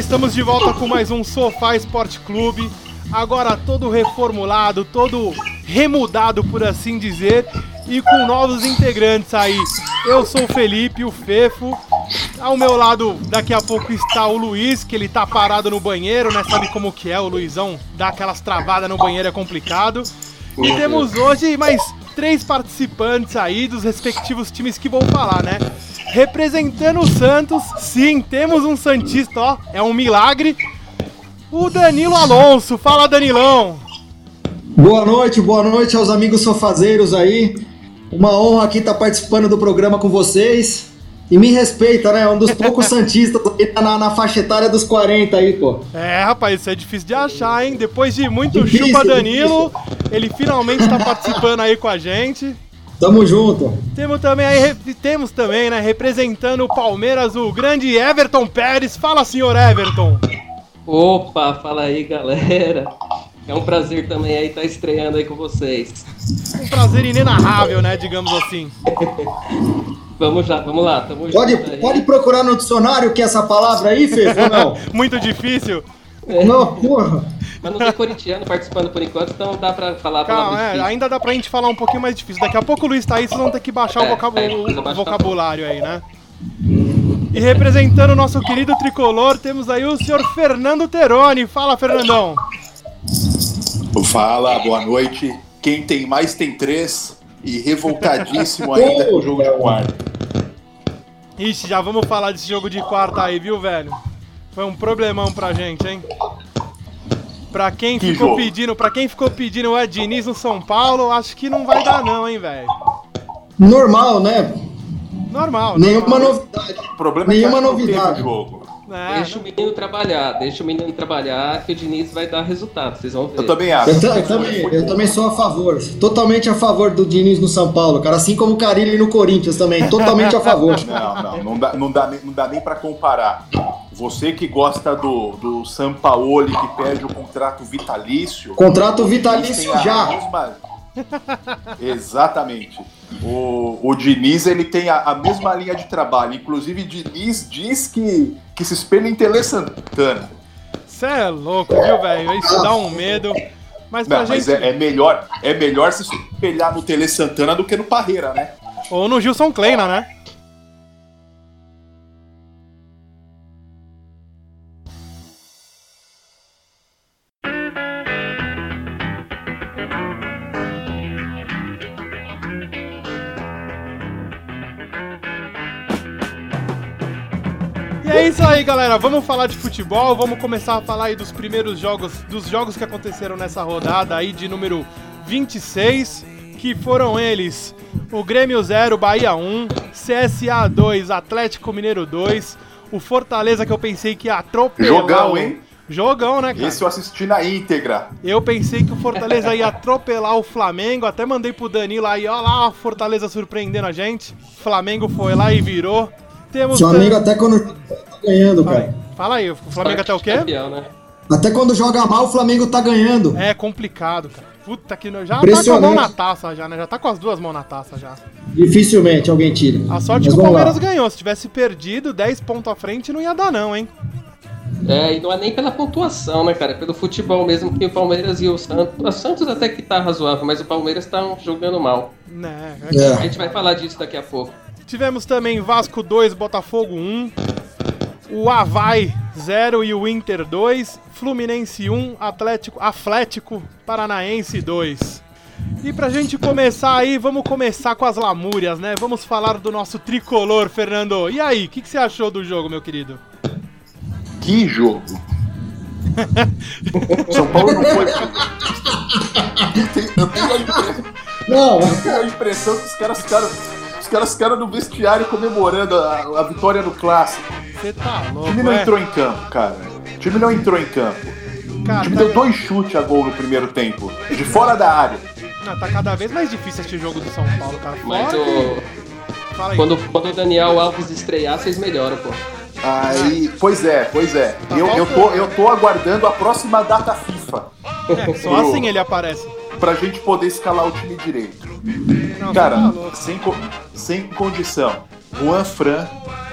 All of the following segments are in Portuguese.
Estamos de volta com mais um Sofá Esporte Clube. Agora todo reformulado, todo remudado por assim dizer, e com novos integrantes aí. Eu sou o Felipe, o Fefo. Ao meu lado, daqui a pouco está o Luiz, que ele tá parado no banheiro, né? Sabe como que é o Luizão? Dá aquelas travadas no banheiro é complicado. E temos hoje mais três participantes aí dos respectivos times que vão falar, né? Representando o Santos, sim, temos um Santista, ó, é um milagre. O Danilo Alonso, fala Danilão. Boa noite, boa noite aos amigos sofazeiros aí. Uma honra aqui estar participando do programa com vocês. E me respeita, né? Um dos poucos Santistas que tá na, na faixa etária dos 40 aí, pô. É, rapaz, isso é difícil de achar, hein? Depois de muito Difícil, chupa Danilo, ele finalmente tá participando aí com a gente. Tamo junto. Temos também aí, temos também, né, representando o Palmeiras, o grande Everton Pérez. Fala, senhor Everton. Opa, fala aí galera. É um prazer também aí estar estreando aí com vocês. Um prazer inenarrável, né, digamos assim. Vamos lá, vamos lá, tamo Pode, junto pode procurar no dicionário o que é essa palavra aí, Fê? Ou não? Muito difícil. Não, porra. Mas não tem corintiano participando por enquanto, então dá pra falar a Calma, palavra é, difícil. ainda dá pra gente falar um pouquinho mais difícil. Daqui a pouco o Luiz tá aí, vocês vão ter que baixar o, É, é, o baixar. vocabulário aí, né? E representando o nosso querido tricolor, temos aí o senhor Fernando Teroni. Fala, Fernandão. Fala, boa noite. Quem tem mais tem três e revoltadíssimo ainda com o jogo de quarta. Ixi, já vamos falar desse jogo de quarta aí, viu, velho? Foi um problemão pra gente, hein? Pra quem Que ficou jogo? pedindo, para quem ficou pedindo o Ed Diniz no São Paulo, acho que não vai dar não, hein, velho? Normal, né? Normal. Nenhuma normal. novidade. O problema Nenhuma é que não teve novidade. jogo. É, Deixa o menino trabalhar, deixa o menino trabalhar que o Diniz vai dar resultado, vocês vão ver. Eu também acho. Eu, eu também, eu também sou a favor. Totalmente a favor do Diniz no São Paulo, cara. Assim como o Carilli no Corinthians também. Totalmente a favor. Não, não, não dá, não dá, nem- não dá nem pra comparar. Você que gosta do, do Sampaoli que perde o contrato vitalício. Contrato vitalício já. mesma- Exatamente. O, o Diniz ele tem a, a mesma linha de trabalho. Inclusive, Diniz diz que, que se espelha em Tele Santana. Cê é louco, viu, velho? Isso dá um medo. Mas Não, mas gente. é, é melhor, é melhor se espelhar no Tele Santana do que no Parreira, né? Ou no Gilson Kleina, né? Aí, galera. Vamos falar de futebol. Vamos começar a falar aí dos primeiros jogos, dos jogos que aconteceram nessa rodada aí de número 26, que foram eles: o Grêmio 0, Bahia 1, CSA 2, Atlético Mineiro 2, o Fortaleza que eu pensei que ia atropelar. Jogão, o- hein? Jogão, né, cara? Esse eu assisti na íntegra. Eu pensei que o Fortaleza ia atropelar o Flamengo, até mandei pro Danilo aí, ó lá, a Fortaleza surpreendendo a gente. Flamengo foi lá e virou. Temos Flamengo até quando tá ganhando, aí, cara. Fala aí, o Flamengo até o quê? Campeão, né? Até quando joga mal, o Flamengo tá ganhando. É complicado, cara. Puta que no... já tá com a mão na taça já, né? Já tá com as duas mãos na taça já. Dificilmente alguém tira. A sorte Mas que o vamos lá. Palmeiras ganhou. Se tivesse perdido 10 pontos à frente, não ia dar não, hein? É, e não é nem pela pontuação, né, cara? É pelo futebol mesmo que o Palmeiras e o Santos. O Santos até que tá razoável, mas o Palmeiras tá jogando mal. Né? A É. gente vai falar disso daqui a pouco. Tivemos também Vasco 2, Botafogo 1. O Havaí 0 e o Inter 2. Fluminense 1, Atlético, Atlético Paranaense 2. E pra gente começar aí, vamos começar com as lamúrias, né? Vamos falar do nosso tricolor, Fernando. E aí, o que, que você achou do jogo, meu querido? Que jogo! São Paulo não foi. Eu tenho, eu tenho a impressão, Não, eu tenho a impressão que os caras ficaram. Caras ficaram no vestiário comemorando a, a vitória no clássico. Você tá O louco, time não é? entrou em campo, cara. O time não entrou em campo. O Cara, time tá, deu dois chutes a gol no primeiro tempo. De fora da área. não, tá cada vez mais difícil este jogo do São Paulo, cara. Mas Fora o, que... Fala aí. quando, quando o Daniel Alves estrear, vocês melhoram, pô. Aí, pois é, pois é. Tá Eu, eu, tô, eu tô aguardando a próxima data FIFA. É, só assim ele aparece. Pra gente poder escalar o time direito. Não, Cara, tá louco. sem, co- sem condição. Juan Fran,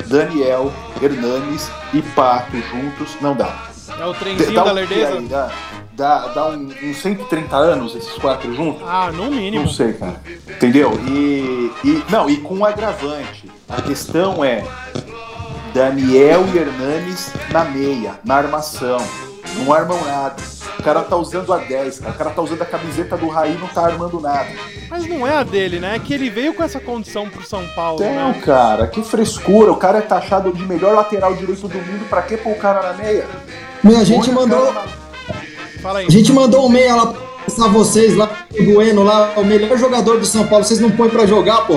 Daniel, Hernanes e Pato juntos, não dá. É o trenzinho Dá da um lerdeza? aí? Dá, dá, dá um- uns 130 anos esses quatro juntos? Ah, no mínimo. Não sei, cara. Entendeu? E, e- não, e com um agravante. A questão é Daniel e Hernanes na meia, na armação. Não armam nada. O cara tá usando a 10, cara. O cara tá usando a camiseta do Raí e não tá armando nada. Mas não é a dele, né? É que ele veio com essa condição pro São Paulo, Então, né? cara, que frescura. O cara é taxado de melhor lateral direito do mundo. Pra que pôr o cara na meia? Meu, a gente Põe mandou, cara na- Fala aí. a gente mandou um meia lá pra vocês lá, o Bueno lá, o melhor jogador do São Paulo, vocês não põem pra jogar, pô.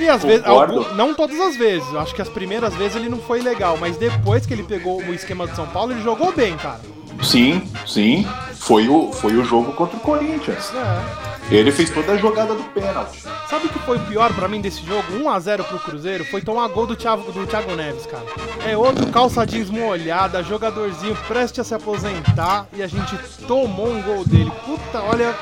E às vezes, algum- não todas as vezes. Eu acho que as primeiras vezes ele não foi legal, mas depois que ele pegou o esquema do São Paulo, ele jogou bem, cara. Sim, sim. Foi o, foi o jogo contra o Corinthians. É. Ele fez toda a jogada do pênalti. Sabe o que foi o pior pra mim desse jogo? 1x0 pro Cruzeiro foi tomar gol do Thiago, do Thiago Neves, cara. É outro calça jeans molhada, jogadorzinho preste a se aposentar e a gente tomou um gol dele. Puta, olha.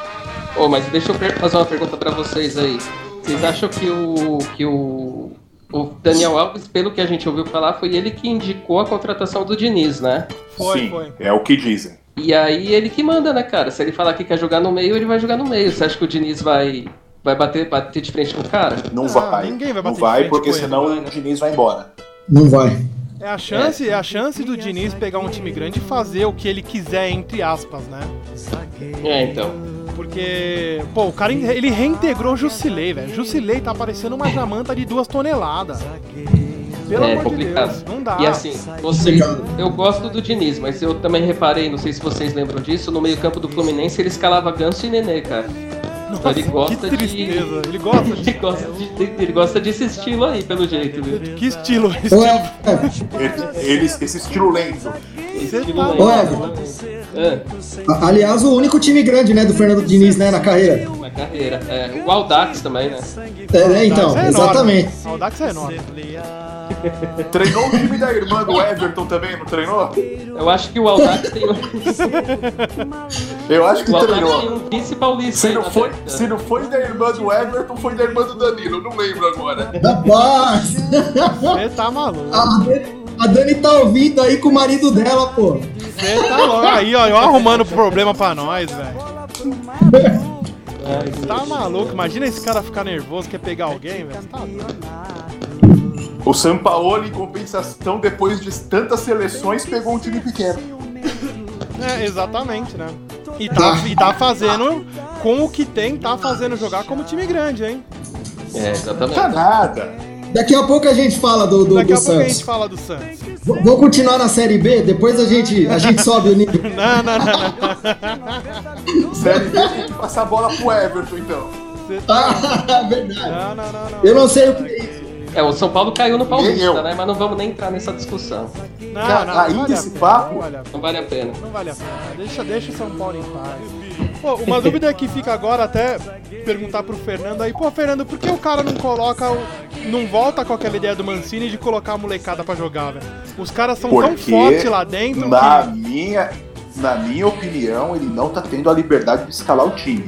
Ô, mas deixa eu fazer uma pergunta pra vocês aí. Vocês acham que o que o, o Daniel Alves, pelo que a gente ouviu falar, foi ele que indicou a contratação do Diniz, né? Foi, sim, foi. é o que dizem. E aí ele que manda, né, cara? Se ele falar que quer jogar no meio, ele vai jogar no meio. Você acha que o Diniz vai vai bater, bater de frente com o cara? Não Ah, vai. ninguém vai não bater de vai, frente porque com ele. senão o Diniz vai embora. Não vai. É a chance, é a chance do Diniz pegar um time grande e fazer o que ele quiser, entre aspas, né? É, então. Porque, pô, o cara ele reintegrou o Jusilei, velho. Jusilei tá parecendo uma jamanta de duas toneladas. Pelo é amor de complicado. Deus, não dá. E assim, vocês, eu gosto do Diniz, mas eu também reparei, não sei se vocês lembram disso, no meio-campo do Fluminense ele escalava Ganso e Nenê, cara. Nossa, ele gosta que de- tristeza. Ele gosta de... Ele gosta, de, ele gosta desse estilo aí, pelo jeito, viu? Que estilo, ele- esse estilo lento. Tá. Ô, Ed. É, a- aliás, o único time grande, né, do Fernando Diniz, né, na carreira. na carreira. É, o Aldax também, né? É, né, então, é exatamente. Enorme. Audax é enorme. Treinou o time da irmã do Everton também, não treinou? Eu acho que o Aldax tem, Eu acho que o Aldax tem treinou. um vice paulista Se aí não, na foi, se não foi da irmã do Everton, foi da irmã do Danilo. Não lembro agora. Rapaz, Você tá maluco. a Dani, a Dani tá ouvindo aí com o marido dela, pô. Você tá louco. Aí, ó, eu arrumando problema pra nós, velho. Tá maluco? Imagina esse cara ficar nervoso, quer pegar alguém, velho. Tá. O Sampaoli, em compensação, depois de tantas seleções, pegou um time pequeno. É, exatamente, né? E tá, e tá fazendo, com o que tem, tá fazendo jogar como time grande, hein? É, exatamente. Tá nada. Daqui a pouco a gente fala do, do, Daqui do a pouco a gente fala do Santos. V- Vou continuar na Série B, depois a gente, a gente sobe o nível. Não, não, não, não. Série B tem que passar a bola pro Everton, então. Tá... Ah, verdade. Não, não, não, não. Eu não sei o que é isso. É, o São Paulo caiu no Paulista, né? Mas não vamos nem entrar nessa discussão. Não, Cara, não, não ainda vale esse pena, papo? Não vale a pena. Não vale a pena. Não vale a pena. Deixa, deixa o São Paulo em paz. Pô, uma dúvida que fica agora até perguntar pro Fernando aí, pô, Fernando, por que o cara não coloca o. não volta com aquela ideia do Mancini de colocar a molecada pra jogar, velho? Os caras são tão Porque, fortes lá dentro na que. minha, na minha opinião, ele não tá tendo a liberdade de escalar o time.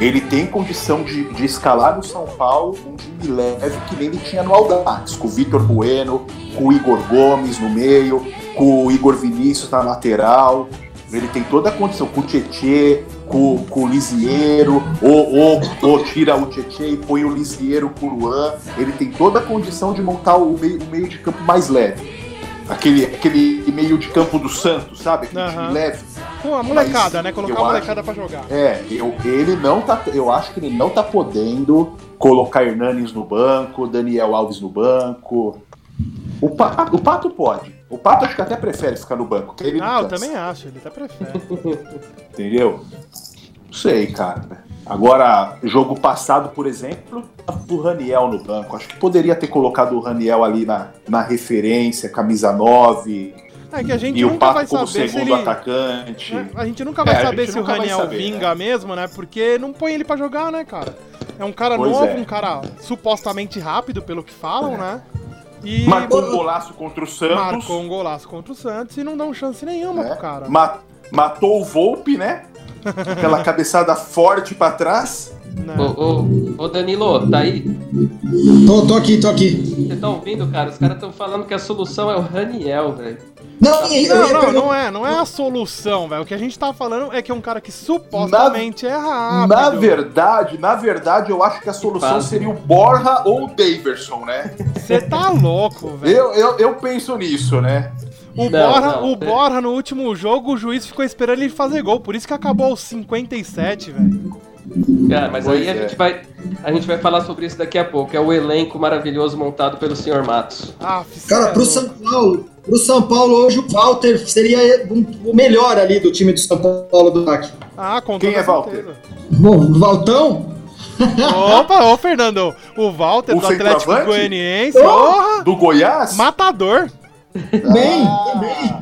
Ele tem condição de, de escalar no São Paulo um time leve que nem ele tinha no Aldax, com o Vitor Bueno, com o Igor Gomes no meio, com o Igor Vinícius na lateral. Ele tem toda a condição com o Tietê, com, com o Lisieiro, ou, ou, ou tira o Tietê e põe o Lisieiro com o Luan. Ele tem toda a condição de montar o meio, o meio de campo mais leve. Aquele, aquele meio de campo do Santos, sabe? Aquele time Aham. leve. Com a molecada, Mas né? Colocar a molecada pra jogar. É, eu, ele não tá. Eu acho que ele não tá podendo colocar Hernanes no banco, Daniel Alves no banco. O, Pa- o Pato pode. O Pato acho que até prefere ficar no banco. que ele Ah, eu também acho, ele até prefere. Entendeu? Não sei, cara. Agora, jogo passado, por exemplo, o Raniel no banco. Acho que poderia ter colocado o Raniel ali na, na referência, camisa 9, É que a gente e o nunca vai Pato como saber se segundo ele. atacante. É, A gente nunca vai É, saber se o vai Raniel saber, vinga mesmo, né? Porque não põe ele pra jogar, né, cara? É um cara Pois novo, é. um cara supostamente rápido, pelo que falam, É. né? E Marcou um golaço contra o Santos. marcou um golaço contra o Santos e não dão chance nenhuma né? pro cara. Ma- matou o Volpe, né? Aquela cabeçada forte pra trás. Né? Ô, ô, ô, Danilo, tá aí? Tô, tô aqui, tô aqui. Você tá ouvindo, cara? Os caras estão falando que a solução é o Raniel, velho. Não, e- Não, não, não é, não é a solução, velho. O que a gente tá falando é que é um cara que supostamente é rápido. Na verdade, na verdade, eu acho que a solução seria o Borja ou o Daverson, né? Você tá louco, velho. Eu, eu, eu penso nisso, né? O, Não, Borja, não, o é. Borja, no último jogo, o juiz ficou esperando ele fazer gol. Por isso que acabou aos 57, velho. Cara, mas Pois aí a é. gente vai a gente vai falar sobre isso daqui a pouco. É o elenco maravilhoso montado pelo senhor Matos. Ah, Cara, pro São Paulo, pro São Paulo hoje o Walter seria um- o melhor ali do time do São Paulo do ataque. Ah, com Quem é Walter? Bom, o Valtão? Opa, ô Fernando, o Walter O do Atlético? Goianiense, Oh! Do Goiás? matador. Bem, Ah, bem.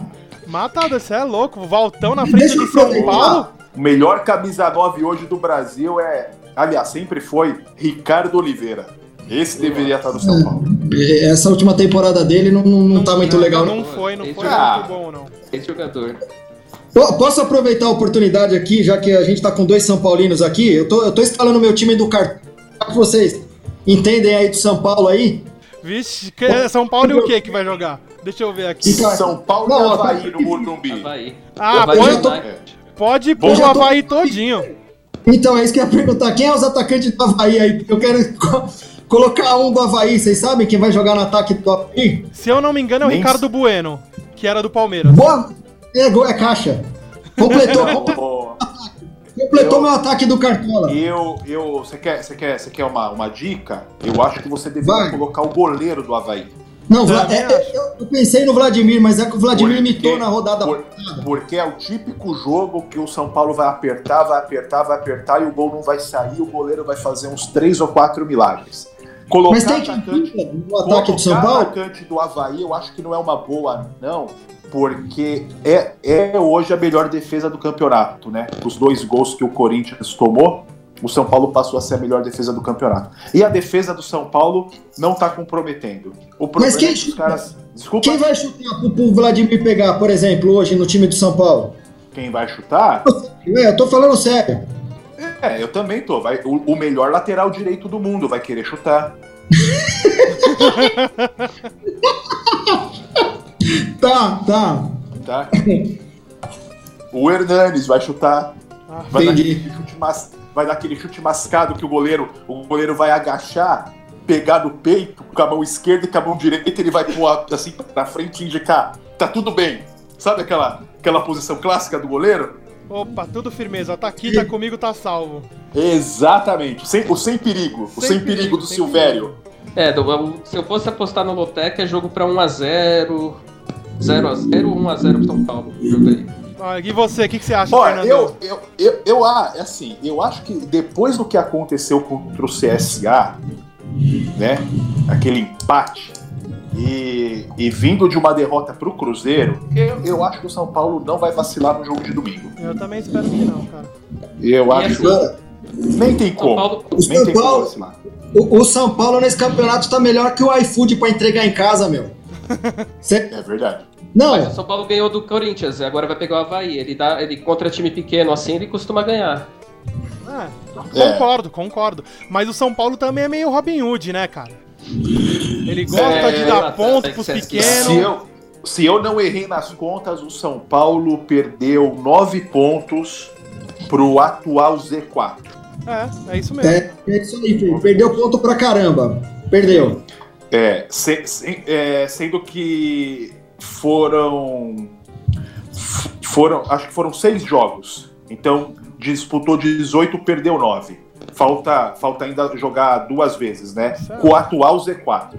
Matador, você é louco. O Valtão na frente do São. Paulo. O melhor camisa 9 hoje do Brasil é. Aliás, sempre foi Ricardo Oliveira. Esse deveria estar no São Paulo. Essa última temporada dele não, não, não tá muito legal. Não Não. foi, não foi Ah. muito bom, não. Esse jogador. Po- Posso aproveitar a oportunidade aqui, já que a gente tá com dois São Paulinos aqui? Eu tô, eu tô instalando meu time do cartão. que vocês entendem aí do São Paulo aí? Vixe, que- é São Paulo e o que que vai jogar? Deixa eu ver aqui. São Paulo Não, e Havaí tá- no Morumbi. Havaí. Ah, Havaí põe-. Pode Bom, pôr o já tô- Havaí todinho. Então, é isso que eu ia perguntar. Quem é os atacantes do Havaí aí? Eu quero co- colocar um do Havaí. Vocês sabem quem vai jogar no ataque do Havaí? Se eu não me engano, é o Nem Ricardo Bueno, que era do Palmeiras. Boa! É, gol, é caixa. Completou, completou Eu- meu ataque do Cartola. Eu, eu, você quer, você quer, você quer uma, uma dica? Eu acho que você deveria Vai. colocar o goleiro do Havaí. Não, Vla- é- é- eu, pensei no Vladimir, mas é que o Vladimir Porque- imitou na rodada. por- porque é o típico jogo que o São Paulo vai apertar, vai apertar, vai apertar e o gol não vai sair, o goleiro vai fazer uns três ou quatro milagres. Colocar Mas tem quem atacante, fica no ataque do São Paulo? atacante do Havaí, eu acho que não é uma boa, não, porque é, é hoje a melhor defesa do campeonato, né? Os dois gols que o Corinthians tomou, o São Paulo passou a ser a melhor defesa do campeonato. E a defesa do São Paulo não tá comprometendo. O problema quem é que os caras. Desculpa, Quem vai chutar pro, Vladimir pegar, por exemplo, hoje no time do São Paulo? quem vai chutar? É, eu tô falando sério. É, eu também tô. Vai, o, o melhor lateral direito do mundo vai querer chutar. Tá, tá. Tá? o Hernanes vai chutar. Ah, Vai dar, Entendi. aquele chute mas- vai dar aquele chute mascado que o goleiro, o goleiro vai agachar, pegar no peito com a mão esquerda e com a mão direita ele vai pôr assim pra frente e indicar. Tá tudo bem. Sabe aquela, aquela posição clássica do goleiro? Opa, tudo firmeza. Tá aqui, tá comigo, tá salvo. Exatamente. O sem, o sem perigo. O Sem sem, perigo, perigo, do sem Silvério. É, do- se eu fosse apostar no Lotec, é jogo pra 1x0. 0x0 ou 1x0 pro São Paulo. Ah, e você, o que, que você acha, Olha, Fernando? eu, eu, eu, eu, ah, é assim, eu acho que depois do que aconteceu contra o CSA, né, aquele empate, e, e vindo de uma derrota pro Cruzeiro, eu, eu acho que o São Paulo não vai vacilar no jogo de domingo. Eu também espero que não, cara. Eu E acho assim, nem tem São como, Paulo, O nem São tem como Paulo, vacilar. o, o São Paulo nesse campeonato tá melhor que o iFood pra entregar em casa, meu. Cê- É verdade. Não, mas o São Paulo ganhou do Corinthians, agora vai pegar o Havaí. Ele, dá, ele contra time pequeno assim, ele costuma ganhar. É, É. concordo, concordo. Mas o São Paulo também é meio Robin Hood, né, cara? Ele gosta É, de dar é, ponto é, pros é, pequenos. Se eu, se eu não errei nas contas, o São Paulo perdeu nove pontos pro atual Z4. É, é isso mesmo. é, é isso aí, filho. Perdeu ponto pra caramba. Perdeu. É, se- se- é, sendo que foram. foram. Acho que foram seis jogos. Então, disputou 18, perdeu 9. Falta, falta ainda jogar duas vezes, né? Certo. Com o atual Z4.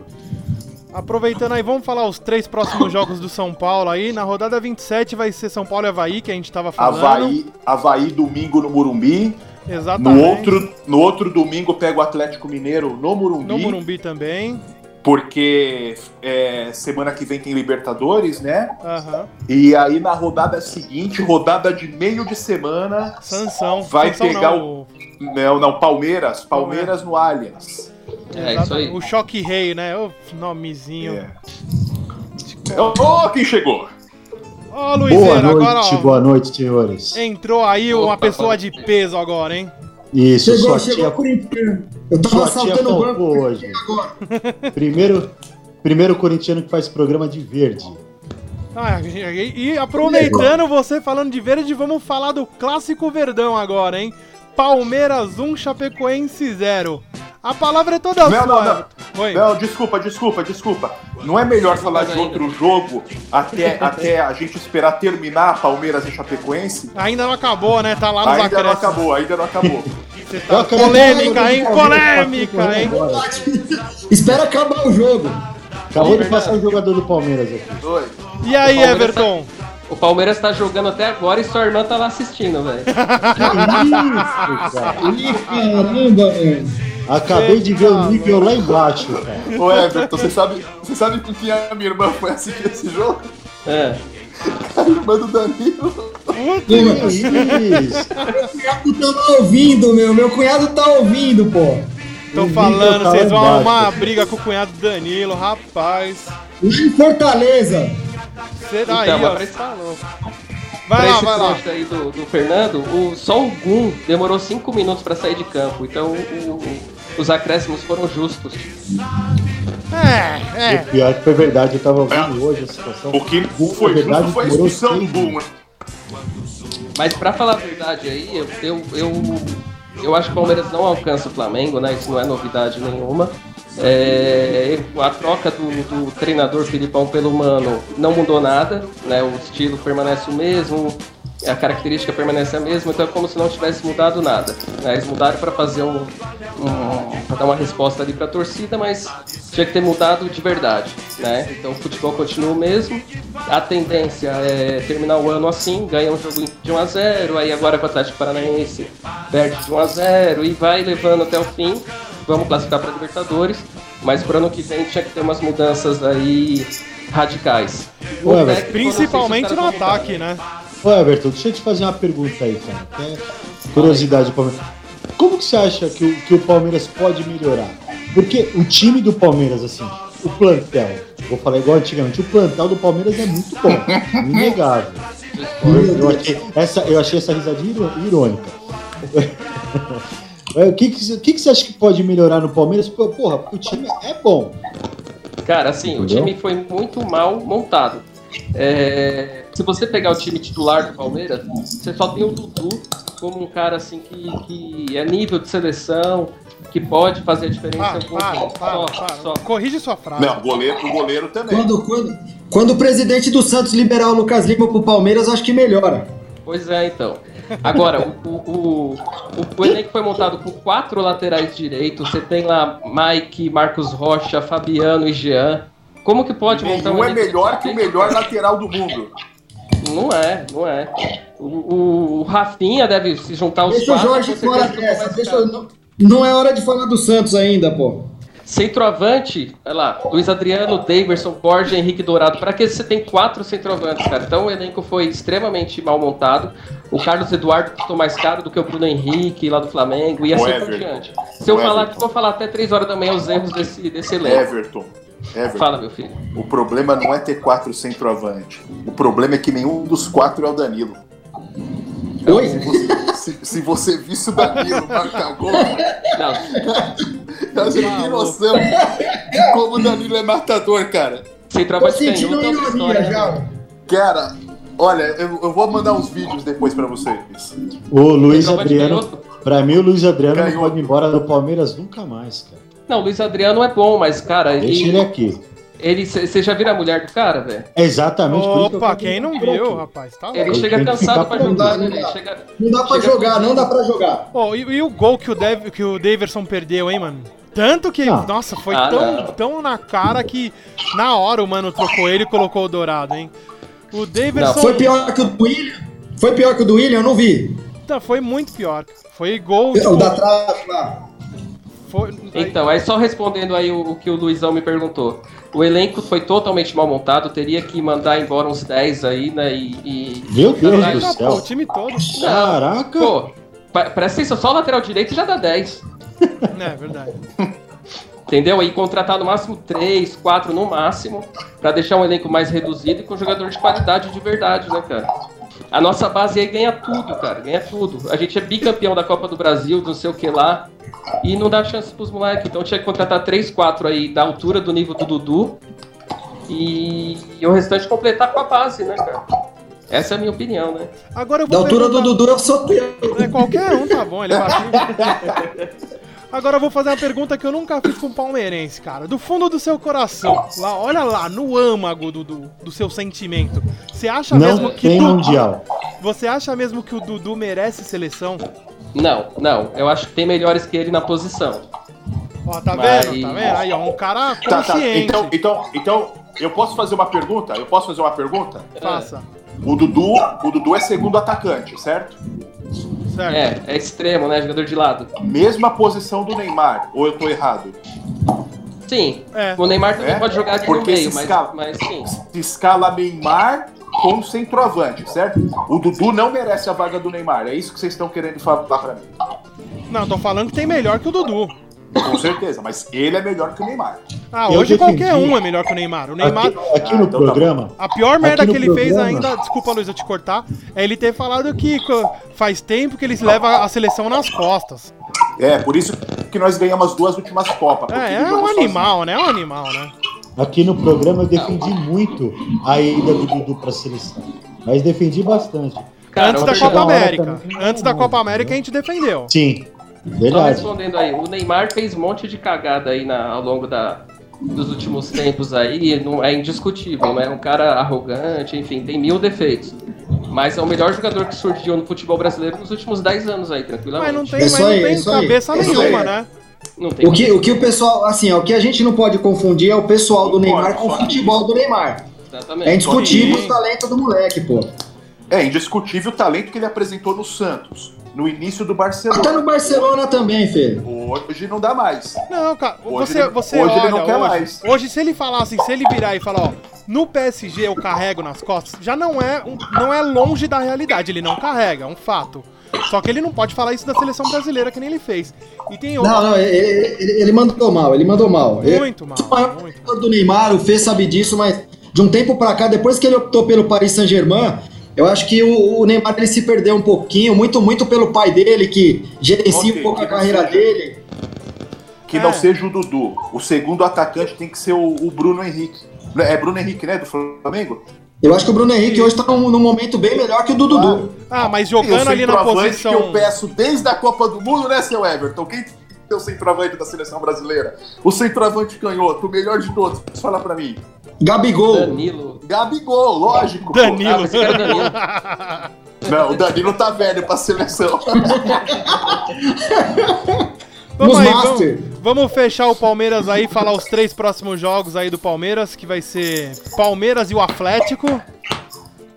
Aproveitando aí, vamos falar os três próximos jogos do São Paulo aí. Na rodada 27 vai ser São Paulo e Havaí, que a gente tava falando. Havaí, Havaí domingo no Morumbi. Exatamente. No outro, no outro domingo pega o Atlético Mineiro no Morumbi. No Morumbi também. Porque é, semana que vem tem Libertadores, né? Aham. E aí na rodada seguinte, rodada de meio de semana, Sansão. Vai Sansão pegar não, Não, não, Palmeiras. Palmeiras no Allianz. É, Exato, isso aí. O Choque Rei, né? O nomezinho. É. Ô, quem chegou? Ó, Boa Luizeiro, noite, agora ó, boa noite, senhores. entrou aí uma Opa, pessoa pode de peso agora, hein? Isso, Chegou, sua chegou tia, o corintiano. Eu tava assaltando o banco hoje. Primeiro, primeiro corintiano que faz programa de verde. Ah, e, e aproveitando você falando de verde, vamos falar do clássico Verdão agora, hein? Palmeiras 1, Chapecoense 0. A palavra é toda Não, sua. não, não. Oi. Não, desculpa, desculpa, desculpa. Não é melhor falar de outro jogo até, até a gente esperar terminar Palmeiras e Chapecoense? Ainda não acabou, né? Tá lá nos Ainda não acabou, ainda não acabou. Você tá... Polêmica, hein? Polêmica, hein? Espera acabar o jogo. Acabou de passar o jogador do Palmeiras aqui. Oi. E aí, Palmeiras Everton? O Palmeiras tá jogando até agora e sua irmã tá lá assistindo, velho. Isso, cara. Ih, caramba, velho. Acabei de ver o nível lá embaixo, cara. Ô Everton, você sabe, você sabe com quem a minha irmã foi assistir esse jogo? É. A irmã do Danilo. Que isso? Meu cunhado tá ouvindo, meu. Meu cunhado tá ouvindo, pô. Tô O falando, tá vocês vão arrumar uma briga com o cunhado do Danilo, rapaz. Em Fortaleza. Daí, Então, ó, mas pra você tá louco. Pra Vai lá, esse vai lá. aí do, do Fernando, o, só o Gum demorou 5 minutos pra sair de campo. Então o- o- os acréscimos foram justos. É, é. O pior que foi verdade, eu tava ouvindo hoje a situação. O que Gol, foi na verdade, justo foi a expulsão do né? Mas pra falar a verdade aí, eu, eu, eu, eu acho que o Palmeiras não alcança o Flamengo, né? Isso não é novidade nenhuma. É, a troca do, do treinador Filipão pelo Mano não mudou nada, né? O estilo permanece o mesmo, a característica permanece a mesma, então é como se não tivesse mudado nada. né? Eles mudaram para fazer um, um para dar uma resposta ali para a torcida, mas tinha que ter mudado de verdade, né? Então o futebol continua o mesmo. A tendência é terminar o ano assim, ganha um jogo de 1 a 0, aí agora com o Atlético Paranaense perde de 1 a 0 e vai levando até o fim. Vamos classificar para Libertadores, mas para ano que vem tinha que ter umas mudanças aí radicais. O Ué, técnico, se Principalmente caras no ataque, né? Ô Everton, deixa eu te fazer uma pergunta aí, cara. Até curiosidade do Palmeiras. Como que você acha que o, que o Palmeiras pode melhorar? Porque o time do Palmeiras, assim, o plantel, vou falar igual antigamente, o plantel do Palmeiras é muito bom, inegável. Eu, eu achei, essa, eu achei essa risadinha irônica. É, O que, que, você- o que, que você acha que pode melhorar no Palmeiras? Porra, porque o time é bom. Cara, assim, o Entendeu? time foi muito mal montado. É, se você pegar o time titular do Palmeiras, você só tem o Dudu como um cara assim que, que é nível de seleção, que pode fazer a diferença Para, em algum para, para, Só, para. só. Corrige sua frase. Não, o goleiro, o goleiro também. Quando, quando, quando o presidente do Santos liberar o Lucas Lima pro Palmeiras, eu acho que melhora. Pois é, então. Agora, o, o, o, o elenco foi montado com quatro laterais direitos. Você tem lá Mike, Marcos Rocha, Fabiano e Jean. Como que pode montar um Nenhum é melhor que o melhor lateral do mundo. Não é, não é. O, o, o Rafinha deve se juntar aos Deixa o quatro. Jorge com fora certeza dessa. Deixa não, não é hora de falar do Santos ainda, pô. Centroavante, olha lá, Luiz Adriano, Daverson, Borja, Henrique Dourado. Pra que você tem quatro centroavantes, cara? Então o elenco foi extremamente mal montado. O Carlos Eduardo custou mais caro do que o Bruno Henrique lá do Flamengo e O assim por Everton. diante. Se eu O falar aqui, vou falar até três horas da manhã os erros desse, desse elenco. Everton. Everton. Fala, meu filho. O problema não é ter quatro centroavante. O problema é que nenhum dos quatro é o Danilo. Oi? Se, se você visse o Danilo marcar gol, Não, você não tem noção de como o Danilo é matador, cara. Tô centroavante sentindo canhoto é história. já. né? Cara, olha, eu, eu vou mandar uns vídeos depois pra vocês. O Luiz Adriano, pra mim, o Luiz Adriano não Canhoto. pode ir embora do Palmeiras nunca mais, cara. Não, o Luiz Adriano é bom, mas, cara, Deixa ele ele. aqui. Ele Você já viu a mulher do cara, velho? É exatamente que Opa, quero quem não viu, rapaz? Tá Ele louco. chega que cansado pra jogar, né? não Ele dá. chega. Não dá pra jogar, não dá pra jogar. Pô, e, e o gol que o, Dev, que o Daverson perdeu, hein, mano? Tanto que, Ah. nossa, foi Ah, tão, não. tão na cara que na hora o mano trocou ele e colocou o Dourado, hein? O Daverson Foi pior que o do William? Foi pior que o do William? Eu não vi. Tá, foi muito pior. Foi gol, O tipo, da trave lá. Foi, Então, aí só respondendo aí o, o que o Luizão me perguntou. O elenco foi totalmente mal montado, teria que mandar embora uns 10 aí, né? E. e- Meu Deus do Ah, céu. pô, o time todo. Caraca. Pô, presta atenção, só o lateral direito já dá 10. É, verdade. Entendeu? E contratar no máximo 3, 4 no máximo, pra deixar um elenco mais reduzido e com jogador de qualidade de verdade, né, cara? A nossa base aí ganha tudo, cara, ganha tudo. A gente é bicampeão da Copa do Brasil, não sei o que lá, e não dá chance pros moleques. Então tinha que contratar 3, 4 aí da altura do nível do Dudu e, e o restante completar com a base, né, cara? Essa é a minha opinião, né? Agora eu Da vou altura do perguntar- Dudu eu sou teu. É, qualquer um tá bom, ele é. Agora eu vou fazer uma pergunta que eu nunca fiz com um palmeirense, cara. Do fundo do seu coração, lá, olha lá, no âmago do, do, do seu sentimento. Você acha mesmo Não que tem Du- mundial. Você acha mesmo que o Dudu merece seleção? Não, não. Eu acho que tem melhores que ele na posição. Ó, tá Mas- vendo? Tá vendo? Aí, ó, um cara Tá, tá. consciente. Então, então, então, eu posso fazer uma pergunta? Eu posso fazer uma pergunta? Faça. O Dudu, o Dudu é segundo atacante, certo? Certo. É, é extremo, né? Jogador de lado. Mesma posição do Neymar, ou eu tô errado? Sim. É. O Neymar também É? pode jogar aqui Porque no meio, se mas, escala- mas sim. Se escala Neymar como centroavante, certo? O Dudu não merece a vaga do Neymar, é isso que vocês estão querendo falar pra mim. Não, tô falando que tem melhor que o Dudu. Com certeza, mas ele é melhor que o Neymar. Ah, Eu hoje defendi. qualquer um é melhor que o Neymar. O Neymar. Aqui, aqui Ah, no então tá programa, A pior merda que ele fez programa- ainda, desculpa Luiz eu te cortar, é ele ter falado que faz tempo que eles levam a seleção nas costas. É, por isso que nós ganhamos as duas últimas Copas. É, é um sozinho. animal, né? É um animal, né? aqui no programa eu defendi muito a ida do Dudu pra seleção. Mas defendi bastante. Cara, Antes da Copa América. Antes da Copa América a gente defendeu. Sim, Só verdade. respondendo aí, o Neymar fez um monte de cagada aí na- ao longo da, dos últimos tempos aí, não é indiscutível, né? Um cara arrogante, enfim, tem mil defeitos. Mas é o melhor jogador que surgiu no futebol brasileiro nos últimos 10 anos aí, tranquilamente. Mas não tem, É mas não aí, é tem isso aí. cabeça É isso nenhuma, aí. né? Não tem O que, o que o pessoal, assim, ó, o que a gente não pode confundir é o pessoal do Neymar com o futebol do Neymar. Exatamente. É indiscutível o talento do moleque, pô. É indiscutível o talento que ele apresentou no Santos, no início do Até Barcelona. no Barcelona também, filho. Hoje não dá mais. Não, cara, Hoje você, ele- você hoje ele olha não quer hoje, mais. hoje se ele falar assim, se ele virar e falar, ó, no PSG eu carrego nas costas, já não é, um- não é longe da realidade, ele não carrega, é um fato. Só que ele não pode falar isso da seleção brasileira que nem ele fez. E tem Não, outro, não, ele, ele- ele mandou mal, ele mandou mal. Ele- muito mal, o maior muito. do Neymar, o Fê sabe disso, mas de um tempo pra cá, depois que ele optou pelo Paris Saint-Germain, eu acho que o, o Neymar ele se perdeu um pouquinho, muito, muito pelo pai dele, que gerencia Ok, um pouco a carreira você- dele. Que É. não seja o Dudu. O segundo atacante tem que ser o, o Bruno Henrique. É Bruno Henrique, né? Do Flamengo? Eu acho que o Bruno Henrique hoje tá num, num momento bem melhor que o do Dudu. Ah, mas jogando ali na posição... que eu peço desde a Copa do Mundo, né, seu Everton? Quem é o centroavante da seleção brasileira? O centroavante canhoto, o melhor de todos. Fala pra mim. Gabigol. Danilo. Gabigol, lógico. Ah, Danilo. que era Danilo. Não, o Danilo tá velho pra seleção. Vamos aí, vamos, vamos fechar o Palmeiras aí, falar os três próximos jogos aí do Palmeiras, que vai ser Palmeiras e o Atlético.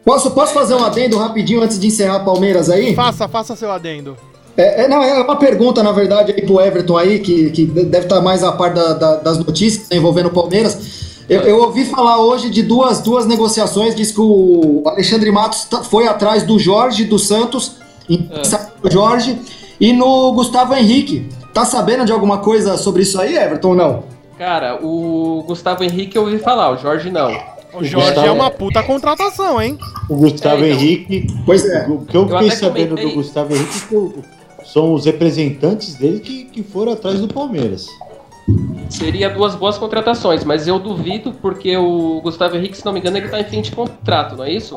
Posso, posso fazer um adendo rapidinho antes de encerrar Palmeiras aí? Faça, faça seu adendo. É, é, não, é uma pergunta, na verdade, aí pro Everton aí, que, que deve estar mais a par da- da- das notícias envolvendo o Palmeiras. Eu, eu ouvi falar hoje de duas, duas negociações, diz que o Alexandre Matos tá- foi atrás do Jorge dos Santos, em É. do Jorge, e no Gustavo Henrique. Tá sabendo de alguma coisa sobre isso aí, Everton, ou não? Cara, o Gustavo Henrique eu ouvi falar, o Jorge não. O Jorge Gustavo- é uma puta contratação, hein? O Gustavo É, então. Henrique, Pois é. o que eu Eu fiquei sabendo comentei. do Gustavo Henrique são os representantes dele que, que foram atrás do Palmeiras. Seria duas boas contratações, mas eu duvido porque o Gustavo Henrique, se não me engano, ele tá em fim de contrato, não é isso?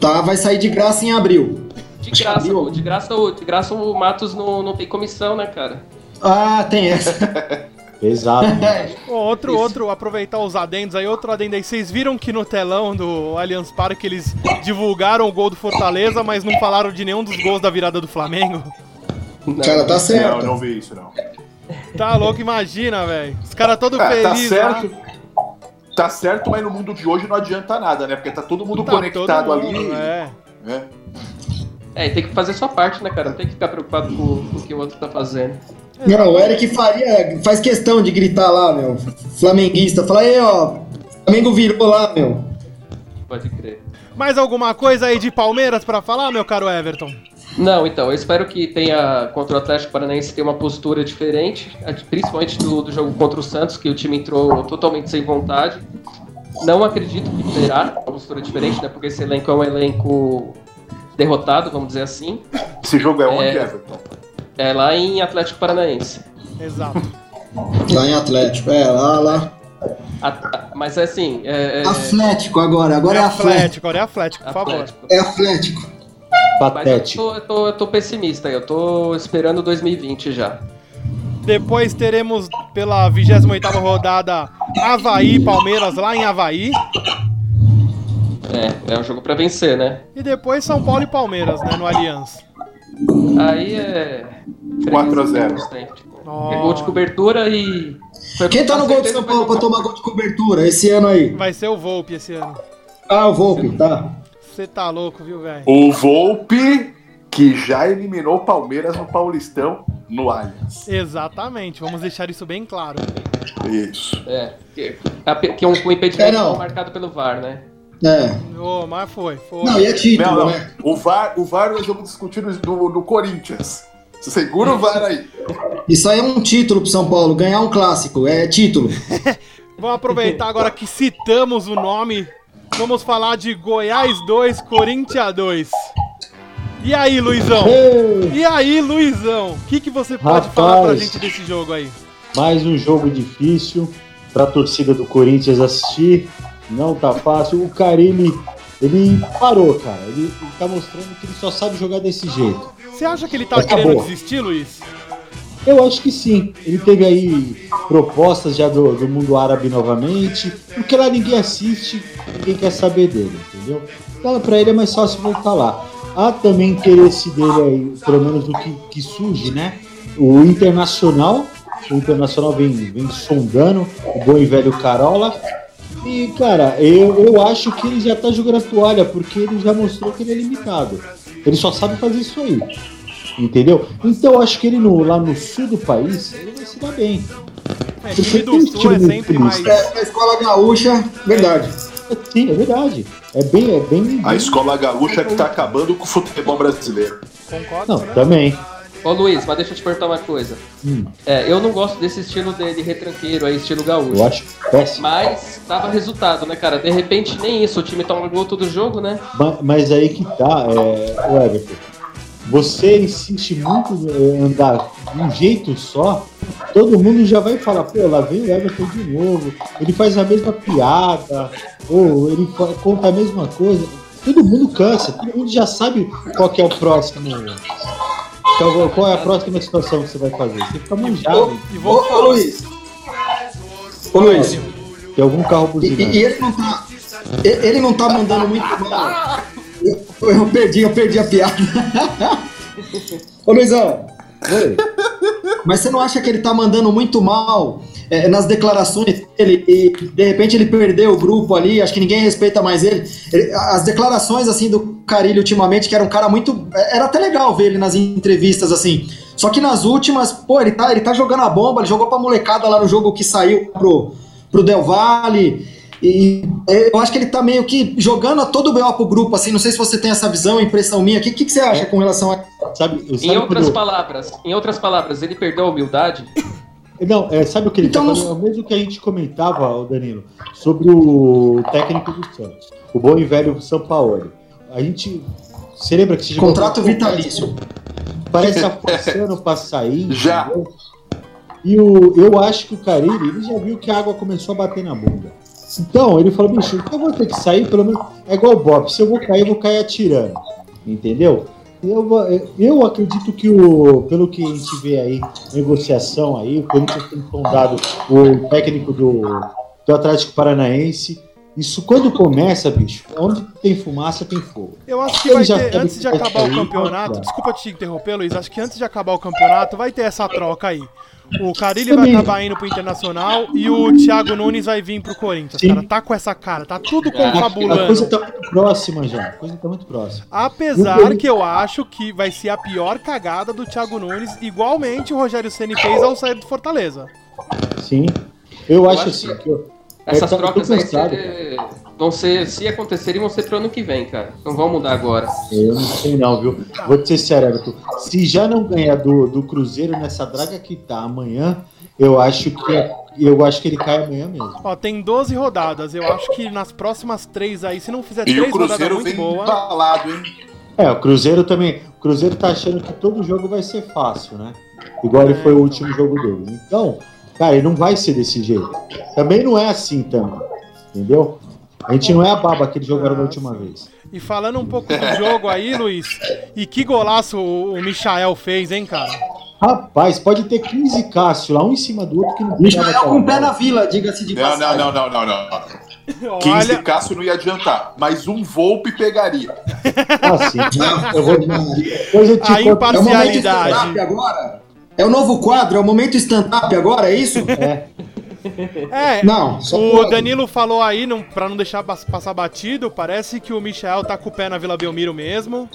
Tá, vai sair de graça em abril. De graça, abriu. pô, de graça, o- de graça o Matos não, não tem comissão, né, cara? Ah, tem essa. Pesado. Outro, Isso. outro, aproveitar os adendos aí, outro adendo aí. Vocês viram que no telão do Allianz Parque eles divulgaram o gol do Fortaleza, mas não falaram de nenhum dos gols da virada do Flamengo? Não. Cara, tá Não, certo. não vi isso, não. Tá louco, imagina, velho. Os caras todos É, tá felizes. certo. Tá certo, mas no mundo de hoje não adianta nada, né? Porque tá todo mundo Tá conectado todo mundo, ali. É. né? É, tem que fazer sua parte, né, cara? Não tem que ficar preocupado com, com o que o outro tá fazendo. Não, o Eric Faria faz questão de gritar lá, meu. Flamenguista. Fala aí, ó. Flamengo virou lá, meu. Pode crer. Mais alguma coisa aí de Palmeiras pra falar, meu caro Everton? Não, então, eu espero que tenha contra o Atlético Paranaense tenha uma postura diferente, principalmente do, do jogo contra o Santos, que o time entrou totalmente sem vontade. Não acredito que terá uma postura diferente, né? Porque esse elenco é um elenco derrotado, vamos dizer assim. Esse jogo é onde, É. Everton? É lá em Atlético Paranaense. Exato. Lá em Atlético. É, lá, lá. A- mas é assim, é, é- Atlético agora. Agora é, Atlético. Atlético, agora é Atlético, por favor. Atlético. É Atlético. Mas eu Patético. tô, eu, tô, eu tô pessimista, eu tô esperando 2020 já. Depois teremos pela 28ª rodada Havaí e Palmeiras lá em Havaí. É, é um jogo pra vencer, né? E depois São Paulo e Palmeiras, né, no Allianz. Aí é. 4 a 0. Né? Tipo, Oh. É gol de cobertura e. foi- Quem tá no gol de São Paulo pra tomar gol de cobertura esse ano aí? Vai ser o Volpe esse ano. Ah, o Volpe, tá. Você tá louco, viu, velho? O Volpe, que já eliminou o Palmeiras no Paulistão, no Allianz. Exatamente, vamos deixar isso bem claro. Isso. É, que, que é um, um impedimento É, não. mal marcado pelo VAR, né? É. Ô, mas foi, foi. Não, e é título, Não, não. né? O VAR, o VAR nós vamos discutir no, no Corinthians. Segura o VAR aí. Isso aí é um título pro São Paulo, ganhar um clássico, é título. Vamos aproveitar agora que citamos o nome. Vamos falar de Goiás 2, Corinthians 2. E aí, Luizão? Ei, E aí, Luizão? O que, que você pode Rapaz. falar pra gente desse jogo aí? mais um jogo difícil para a torcida do Corinthians assistir. Não tá fácil. O Carilli, ele parou, cara. Ele, ele tá mostrando que ele só sabe jogar desse jeito. Você acha que ele tá Acabou. querendo desistir, Luiz? Eu acho que sim. Ele teve aí propostas já do, do mundo árabe novamente, porque lá ninguém assiste, ninguém quer saber dele, entendeu? Então pra ele é mais fácil voltar lá. Há também interesse dele aí, pelo menos do que, que surge, né? O Internacional, o Internacional vem, vem sondando o bom e velho Carola. E, cara, eu, eu acho que ele já tá jogando a toalha, porque ele já mostrou que ele é limitado. Ele só sabe fazer isso aí. Entendeu? Então eu acho que ele no- lá no sul do país, ele vai se dar bem. É, time do Sul é sempre mais. É, na escola gaúcha, verdade. Sim, é verdade. É bem, é bem. A escola gaúcha que tá acabando com o futebol brasileiro. Concordo, Não, também. Ô Luiz, mas deixa eu te perguntar uma coisa. Hum, É, eu não gosto desse estilo de, de retranqueiro aí, estilo gaúcho. eu acho péssimo. Mas dava resultado, né, cara? De repente nem isso, o time toma gol todo jogo, né? Ma- Mas, aí que tá, é, o Everton. Você insiste muito em andar de um jeito só, todo mundo já vai falar, pô, lá vem o Everton de novo, ele faz a mesma piada, ou ele conta a mesma coisa. Todo mundo cansa, todo mundo já sabe qual que é o próximo. Qual, qual é a próxima situação que você vai fazer? Você fica manjado. E Ô, vou ô Luiz. Ô Luiz. Tem algum carro buzinando. e- e ele não tá. Ele não tá mandando muito mal. Eu, perdi, eu perdi a piada. Ô Luizão, Oi. mas você não acha que ele tá mandando muito mal é, nas declarações dele e de repente ele perdeu o grupo ali, acho que ninguém respeita mais ele. Ele- As declarações assim do Carilho ultimamente, que era um cara muito. Era até legal ver ele nas entrevistas assim. Só que nas últimas, pô, ele tá, ele tá jogando a bomba, ele jogou pra molecada lá no jogo que saiu pro, pro Del Valle. E eu acho que ele tá meio que jogando a todo o BO pro grupo, assim. Não sei se você tem essa visão, impressão minha. O que, que, que você acha com relação a. Sabe, sabe Em outras palavras, em outras palavras, ele perdeu a humildade? Não, é, sabe o que ele Então, tá falando? É o mesmo que a gente comentava, Danilo, sobre o técnico do Santos, o bom e velho São Paulo. A gente. Você lembra que se jogou- Contrato vitalício. Parece a forçando pra sair. Já. entendeu? E o, eu acho que o Carilli, ele já viu que a água começou a bater na bunda. Então, ele falou, bicho, então eu vou ter que sair, pelo menos. É igual o Bob, se eu vou cair, eu vou cair atirando. Entendeu? Eu, vou- eu acredito que o, pelo que a gente vê aí, negociação aí, o Corinthians tem sondado o técnico do, do Atlético Paranaense. Isso quando começa, bicho, onde tem fumaça tem fogo. Eu acho que Ele vai ter, antes de acabar o campeonato, desculpa te interromper, Luiz, acho que antes de acabar o campeonato vai ter essa troca aí. O Carilli vai acabar indo pro Internacional e o Thiago Nunes vai vir pro Corinthians, Sim. cara. Tá com essa cara, tá tudo A, a coisa confabulando. tá muito próxima já. A coisa tá muito próxima. Apesar que eu acho que vai ser a pior cagada do Thiago Nunes, igualmente o Rogério Ceni fez ao sair do Fortaleza. Sim. Eu, acho acho assim, que- que eu, Essas eu trocas aí cansado, se- vão ser, se acontecerem, vão ser pro ano que vem, cara. Não vão mudar agora. Eu não sei não, viu? Vou te ser sério, Everton. Se já não ganhar do, do Cruzeiro nessa draga que tá amanhã, eu acho que eu acho que ele cai amanhã mesmo. Ó, tem 12 rodadas. Eu acho que nas próximas três aí, se não fizer E três o rodadas Cruzeiro muito vem boas. embalado, hein? É, o Cruzeiro também. O Cruzeiro tá achando que todo jogo vai ser fácil, né? Igual ele foi o último jogo dele. Então, cara, ele não vai ser desse jeito. Também não é assim também. Entendeu? A gente não é a baba que eles jogaram da última vez. E falando um pouco do jogo aí, Luiz, e que golaço o Michael fez, hein, cara? Rapaz, pode ter 15 Cássio lá, um em cima do outro que não Michael com o pé bola. na vila, diga-se de Não, passagem. não, não, não, não, não. não. 15 Olha, Cássio não ia adiantar, mas um Volpe pegaria. Ah, sim. Eu vou... Depois eu te A conto. É o agora? É o novo quadro, é o momento stand-up agora, é isso? É, é, Não, só o pode. Danilo falou aí, não, pra não deixar pas- passar batido, parece que o Michel tá com o pé na Vila Belmiro mesmo.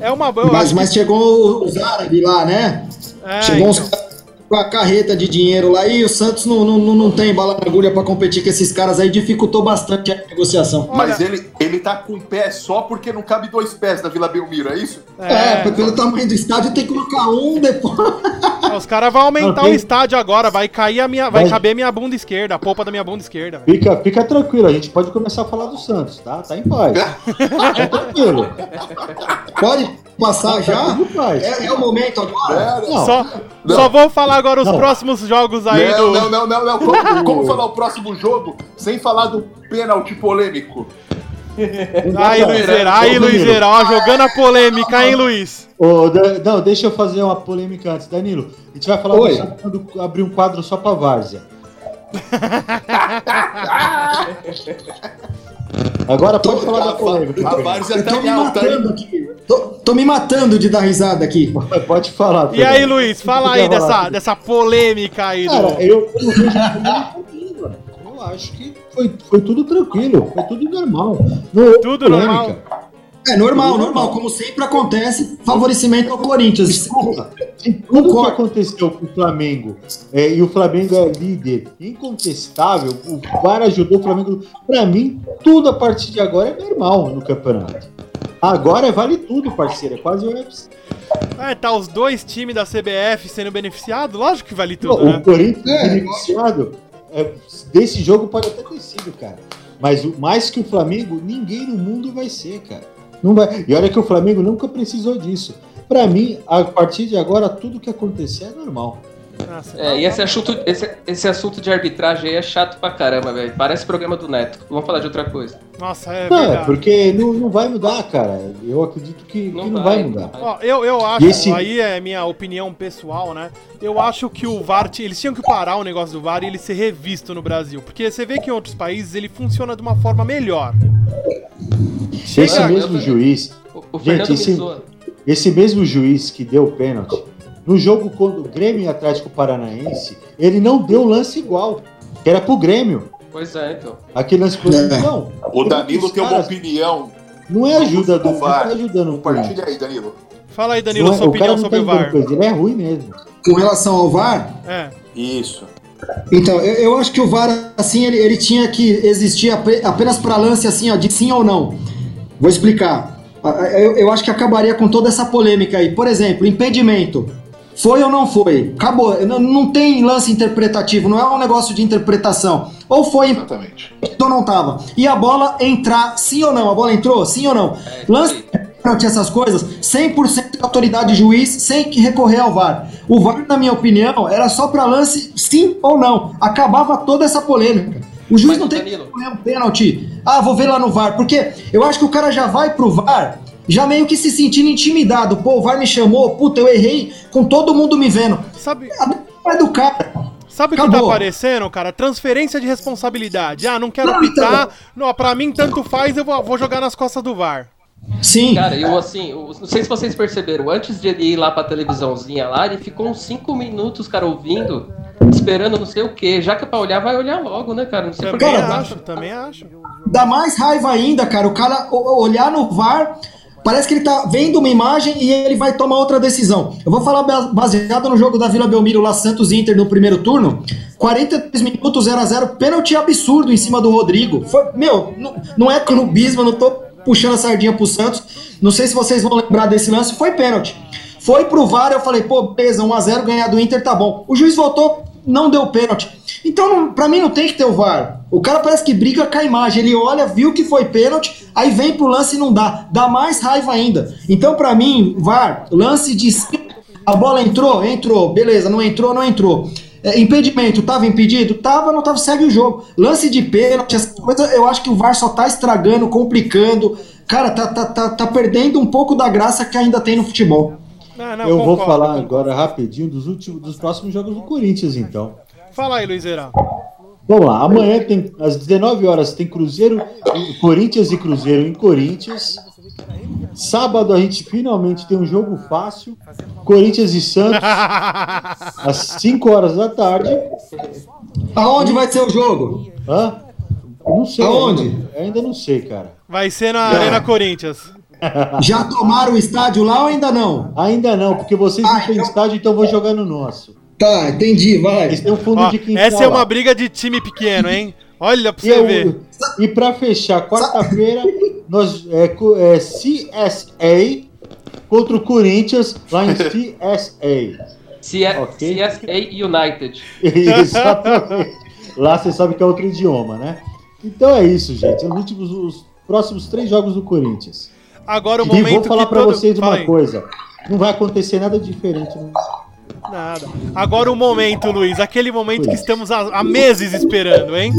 É uma boa. Mas, mas chegou os árabes lá, né? é, chegou uns então. caras com a carreta de dinheiro lá e o Santos não, não, não, não tem bala na agulha pra competir com esses caras aí, dificultou bastante a negociação. Mas Olha- ele, ele tá com o pé só porque não cabe dois pés na Vila Belmiro, é isso? É, pelo tamanho do estádio tem que colocar um depois. Os caras vão aumentar tem- o estádio agora, vai cair a minha. Vai Vai- caber minha bunda esquerda, a polpa da minha bunda esquerda, fica, fica tranquilo, a gente pode começar a falar do Santos, tá? Tá em paz. Tá tranquilo. Pode passar já? Tá. É, é o momento agora? É, Não, Só, Não. só vou falar agora os Não. próximos jogos aí não, do. não, não, não, não. Como, como falar o próximo jogo sem falar do pênalti polêmico? Aí, Luizeira, aí, ó, jogando a polêmica, hein, Luiz? Dan- não, deixa eu fazer uma polêmica antes. Danilo, a gente vai falar quando abrir um quadro só pra Várzea. Agora pode falar da polêmica. A Várzea Eu tá tô em me alta, hein? matando aqui. Tô, tô me matando de dar risada aqui. Pode falar. E aí. Luiz, fala aí dessa, dessa polêmica aí Cara, do. eu, eu não vejo. Eu acho que foi, foi tudo tranquilo, foi tudo normal. Não Tudo polêmica. normal. É normal, Normal. normal. Como sempre acontece, favorecimento ao Corinthians. Desculpa. Tudo que Concordo. aconteceu com o Flamengo é, e o Flamengo é líder incontestável, o VAR ajudou o Flamengo. Pra mim, tudo a partir de agora é normal no campeonato. Agora vale tudo, parceiro. É quase o UFC. É, tá os dois times da CBF sendo beneficiados, lógico que vale tudo, o né? Corinthians É. beneficiado é, desse jogo pode até ter sido, cara. Mas o- mais que o Flamengo, ninguém no mundo vai ser, cara. Não vai. E olha que o Flamengo nunca precisou disso. Pra mim, a partir de agora, tudo que acontecer é normal. Nossa, É, e esse assunto, esse, esse assunto de arbitragem aí é chato pra caramba, velho. Parece programa do Neto. Vamos falar de outra coisa. Nossa, é Não, é verdade. porque não, não vai mudar, cara. Eu acredito que que não, vai, mudar. Ó, eu, eu acho, esse- aí é minha opinião pessoal, né? Eu acho que o VAR, eles tinham que parar o negócio do VAR e ele ser revisto no Brasil. Porque você vê que em outros países ele funciona de uma forma melhor. Se esse mesmo juiz, O, o Gente, Fernando esse- esse mesmo juiz que deu o pênalti, no jogo contra o Grêmio e Atlético Paranaense, ele não deu lance igual. Que era pro Grêmio. Pois é, então. Aquele lance pro É. Não. O Danilo tem uma opinião. Não é ajuda do O não VAR. tá ajudando o Compartilha aí, Danilo. Fala aí, Danilo, Não é- sua o cara opinião não sobre o tá ajudando VAR. coisa, ele é ruim mesmo. Com relação ao VAR, É. Isso. então, eu, eu acho que o VAR, assim, ele, ele tinha que existir ape- apenas para lance, assim, ó, de sim ou não. Vou explicar. Eu, eu acho que acabaria com toda essa polêmica aí. Por exemplo, impedimento. Foi ou não foi? Acabou. Não, não tem lance interpretativo, não é um negócio de interpretação. Ou foi Exatamente. ou não tava. E a bola entrar, sim ou não? A bola entrou, sim ou não? É, Lance pênalti, essas coisas, 100% de autoridade juiz, sem que recorrer ao VAR. O VAR, na minha opinião, era só pra lance sim ou não. Acabava toda essa polêmica. O juiz Mas, não tem Danilo- que recorrer um pênalti. Ah, vou ver lá no VAR. Porque eu acho que o cara já vai pro VAR já meio que se sentindo intimidado. Pô, o VAR me chamou, puta, eu errei com todo mundo me vendo. Sabe, É do cara. sabe o que tá aparecendo, cara? Transferência de responsabilidade. Ah, não quero Não, apitar. então. Não, pra mim, tanto faz, eu vou, vou jogar nas costas do VAR. Sim. Cara, eu assim, eu não sei se vocês perceberam, antes de ele ir lá pra televisãozinha lá, ele ficou uns 5 minutos, cara, ouvindo, esperando não sei o que. Já que é pra olhar, vai olhar logo, né, cara? Não sei por que. Também Cara, acho, também acho. Dá mais raiva ainda, cara, o cara olhar no VAR, parece que ele tá vendo uma imagem e ele vai tomar outra decisão. Eu vou falar ba- baseado no jogo da Vila Belmiro lá, Santos Inter no primeiro turno, 43 minutos 0 a 0 pênalti absurdo em cima do Rodrigo. Foi, meu, não, é clubismo, não tô puxando a sardinha pro Santos. Não sei se vocês vão lembrar desse lance, foi pênalti. Foi pro VAR, eu falei, pô, beleza, 1 a 0 ganhar do Inter tá bom. O juiz voltou, não deu pênalti. Então, pra mim, não tem que ter o VAR. O cara parece que briga com a imagem. Ele olha, viu que foi pênalti, aí vem pro lance e não dá. Dá mais raiva ainda. Então, pra mim, VAR, lance de. A bola entrou? Entrou. Beleza, não entrou? Não entrou. É, impedimento, tava impedido? Tava, não tava, segue o jogo. Lance de pênalti, essa coisa, eu acho que o VAR só tá estragando, complicando. Cara, tá, tá, tá, tá perdendo um pouco da graça que ainda tem no futebol. Não, não, eu concordo, vou falar concordo. agora rapidinho dos últimos, dos próximos jogos do Corinthians, então. Fala aí, Luizera. Vamos lá, amanhã tem às 19 horas tem Cruzeiro, Corinthians e Cruzeiro em Corinthians. Sábado a gente finalmente tem um jogo fácil, Corinthians e Santos às 5 horas da tarde. Aonde vai ser o jogo? Hã? Não sei. Aonde? Ainda, ainda não sei, cara. Vai ser na é. Arena Corinthians. Já tomaram o estádio lá ou ainda não? Ainda não, porque vocês ah, não têm então... estádio, então eu vou jogar no nosso. Tá, entendi, vai. Eles têm um fundo Ó, de quintal. Essa é uma briga de time pequeno, hein? Olha pra você e ver. e pra fechar, quarta-feira, nós é, é, CSA contra o Corinthians lá em CSA. C okay? CSA United. Exatamente. Lá você sabe que é outro idioma, né? Então é isso, gente. Os últimos, os próximos três jogos do Corinthians. Agora o momento. E vou falar para todo... vocês uma coisa. Não vai acontecer nada diferente. Né? Nada. Agora o momento, Luiz. Aquele momento que estamos há, há meses esperando, hein?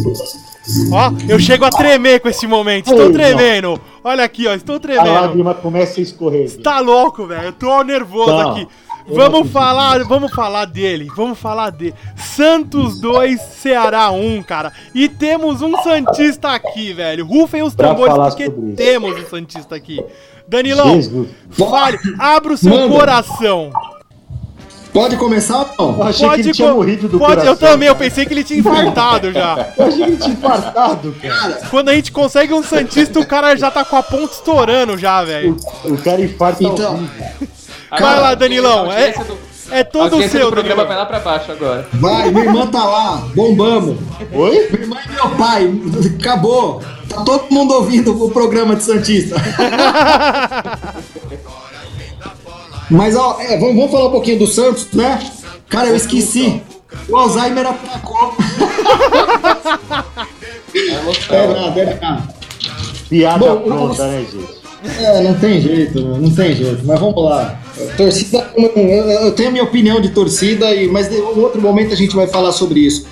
Ó, eu chego a tremer com esse momento. Estou tremendo. Olha aqui, ó. Estou tremendo. A lágrima começa a escorrer. Tá louco, velho. Eu tô nervoso Não. aqui. Vamos falar, vamos falar dele, vamos falar dele. Santos 2, Ceará 1, cara. E temos um Santista aqui, velho. Rufem os tambores porque temos um Santista aqui. Danilão, Jesus. fale, abra o seu Manda. coração. Pode começar ou não? Eu achei pode que ele tinha morrido do pode, coração. Eu também, eu pensei que ele tinha infartado já. Eu achei que ele tinha infartado, cara. Quando a gente consegue um Santista, o cara já tá com a ponta estourando já, velho. O, o, cara infarta então, Vai lá, Danilão. É, do, é todo o seu, O programa vai lá pra baixo agora. Vai, minha irmã tá lá, bombamos. Oi? Minha irmã e meu pai, acabou. Tá todo mundo ouvindo o programa de Santista. Mas ó, é, vamos, vamos, falar um pouquinho do Santos, né? Cara, eu esqueci. O Alzheimer atacou. é nada, é nada. Piada Bom, pronta, né, gente? É, não tem jeito, não tem jeito. Mas vamos lá. Torcida, eu tenho a minha opinião de torcida, mas em outro momento a gente vai falar sobre isso.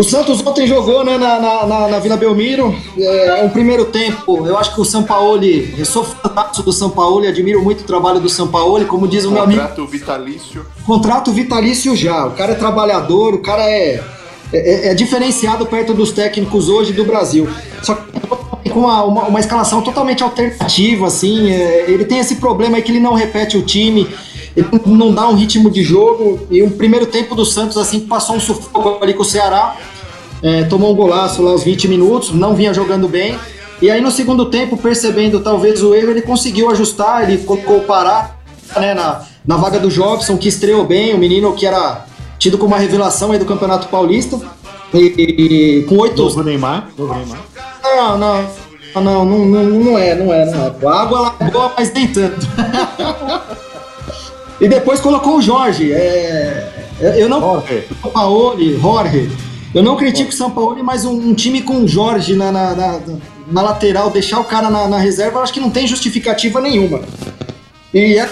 O Santos ontem jogou né, na, na, na Vila Belmiro. É, um primeiro tempo, eu acho que o São Paulo, eu sou fantástico do São Paulo, admiro muito o trabalho do São Paulo, como diz o meu amigo. Contrato vitalício. Contrato vitalício já. O cara é trabalhador, o cara é, é, é diferenciado perto dos técnicos hoje do Brasil. Só que com uma, uma, uma escalação totalmente alternativa, assim. É, ele tem esse problema aí que ele não repete o time ele não dá um ritmo de jogo. E o primeiro tempo do Santos, assim, passou um sufoco ali com o Ceará. É, tomou um golaço lá aos 20 minutos, não vinha jogando bem. E aí no segundo tempo, percebendo talvez o erro, ele conseguiu ajustar, ele colocou o Pará né, na, na vaga do Jobson, que estreou bem, o menino que era tido como uma revelação aí do Campeonato Paulista. E, e com oito. Novo Neymar? Novo Neymar? Não, não. Não, não, não, não é, não é, não é. A água é boa, mas nem tanto. E depois colocou o Jorge. É, eu não. Jorge. Paoli, Jorge. Eu não critico o São Paulo, mas um, um, time com o Jorge na, na, na, na lateral, deixar o cara na, na, reserva, eu acho que não tem justificativa nenhuma. E é,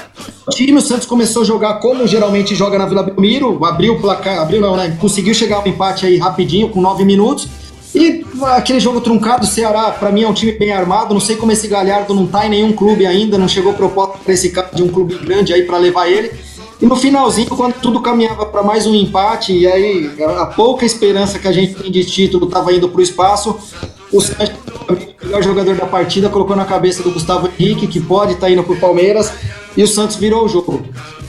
o time, o Santos começou a jogar como geralmente joga na Vila Belmiro, abriu o placar, abriu não, né? Conseguiu chegar ao empate aí rapidinho, com nove minutos. E aquele jogo truncado, o Ceará, para mim é um time bem armado. Não sei como esse Galhardo não tá em nenhum clube ainda, não chegou proposta para esse cara de um clube grande aí para levar ele. E no finalzinho, quando tudo caminhava para mais um empate, e aí a pouca esperança que a gente tem de título estava indo para o espaço, o Santos, o melhor jogador da partida, colocou na cabeça do Gustavo Henrique, que pode estar tá indo para Palmeiras, e o Santos virou o jogo.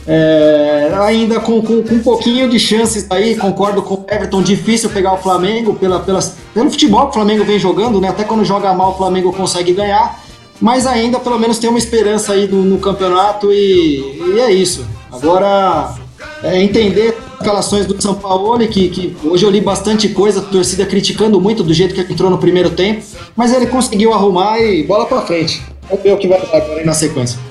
É, ainda com, com, com, um pouquinho de chances aí, concordo com o Everton, difícil pegar o Flamengo pela, pelo futebol que o Flamengo vem jogando, né? Até quando joga mal o Flamengo consegue ganhar, mas ainda pelo menos tem uma esperança aí no, no campeonato e, e, é isso. Agora é entender as escalações do São Paulo, que, que hoje eu li bastante coisa, a torcida criticando muito do jeito que ele entrou no primeiro tempo, mas ele conseguiu arrumar e bola pra frente. Vamos ver o que vai dar agora aí na sequência.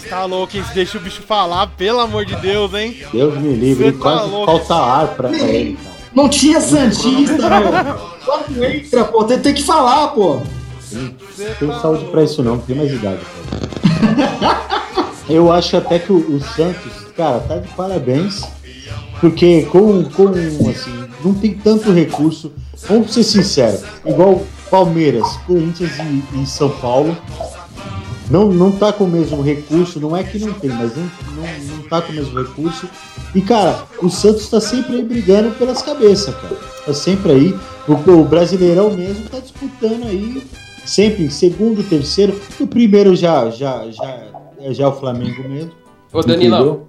Mas tá louco, hein? Se deixa o bicho falar, pelo amor de Deus, hein? Deus me livre, tá quase louco. falta ar pra ele, cara. Não tinha Santista, meu. Quando entra, pô, tem, tem que falar, pô. Você Tenho tá saúde louco. pra isso não, não tem mais idade. Cara. Eu acho até que o, o Santos, cara, tá de parabéns. Porque com, com assim, não tem tanto recurso. Vamos ser sinceros, igual Palmeiras, Corinthians e, e São Paulo. Não, não tá com o mesmo recurso, não é que não tem, mas não, não, não tá com o mesmo recurso. E, cara, o Santos tá sempre aí brigando pelas cabeças, cara. Tá sempre aí. O, o Brasileirão mesmo tá disputando aí, sempre em segundo, terceiro. O primeiro já, já, já, já é o Flamengo mesmo. Ô, Danilão?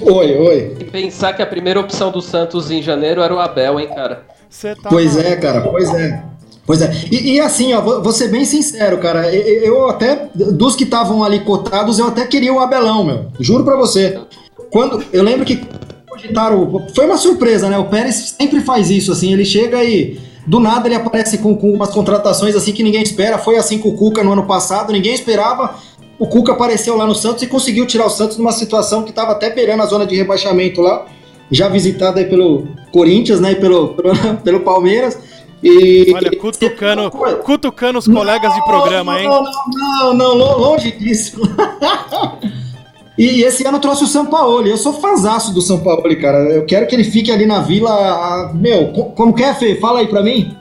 Oi, oi. e pensar que a primeira opção do Santos em janeiro era o Abel, hein, cara? Você tá Pois é, cara, pois é. Pois é. E, e assim, ó, vou, ser bem sincero, cara. e- e- Eu, até, dos que estavam ali cotados, eu até queria o Abelão, meu. Juro pra você. Quando, eu lembro que. Foi uma surpresa, né? O Pérez sempre faz isso, assim. Ele chega e. Do nada ele aparece com, com umas contratações assim que ninguém espera. Foi assim com o Cuca no ano passado, ninguém esperava. O Cuca apareceu lá no Santos e conseguiu tirar o Santos numa situação que estava até beirando a zona de rebaixamento lá, já visitada aí pelo Corinthians, né? E pelo, pelo, pelo Palmeiras. E. Olha, cutucando, cutucando os colegas de programa, hein? Não, não, não, lo- longe disso. e esse ano trouxe o São Paulo. Eu sou fãzaço do São Paulo, cara. Eu quero que ele fique ali na vila. Meu, co- como que é, Fê? Fala aí pra mim.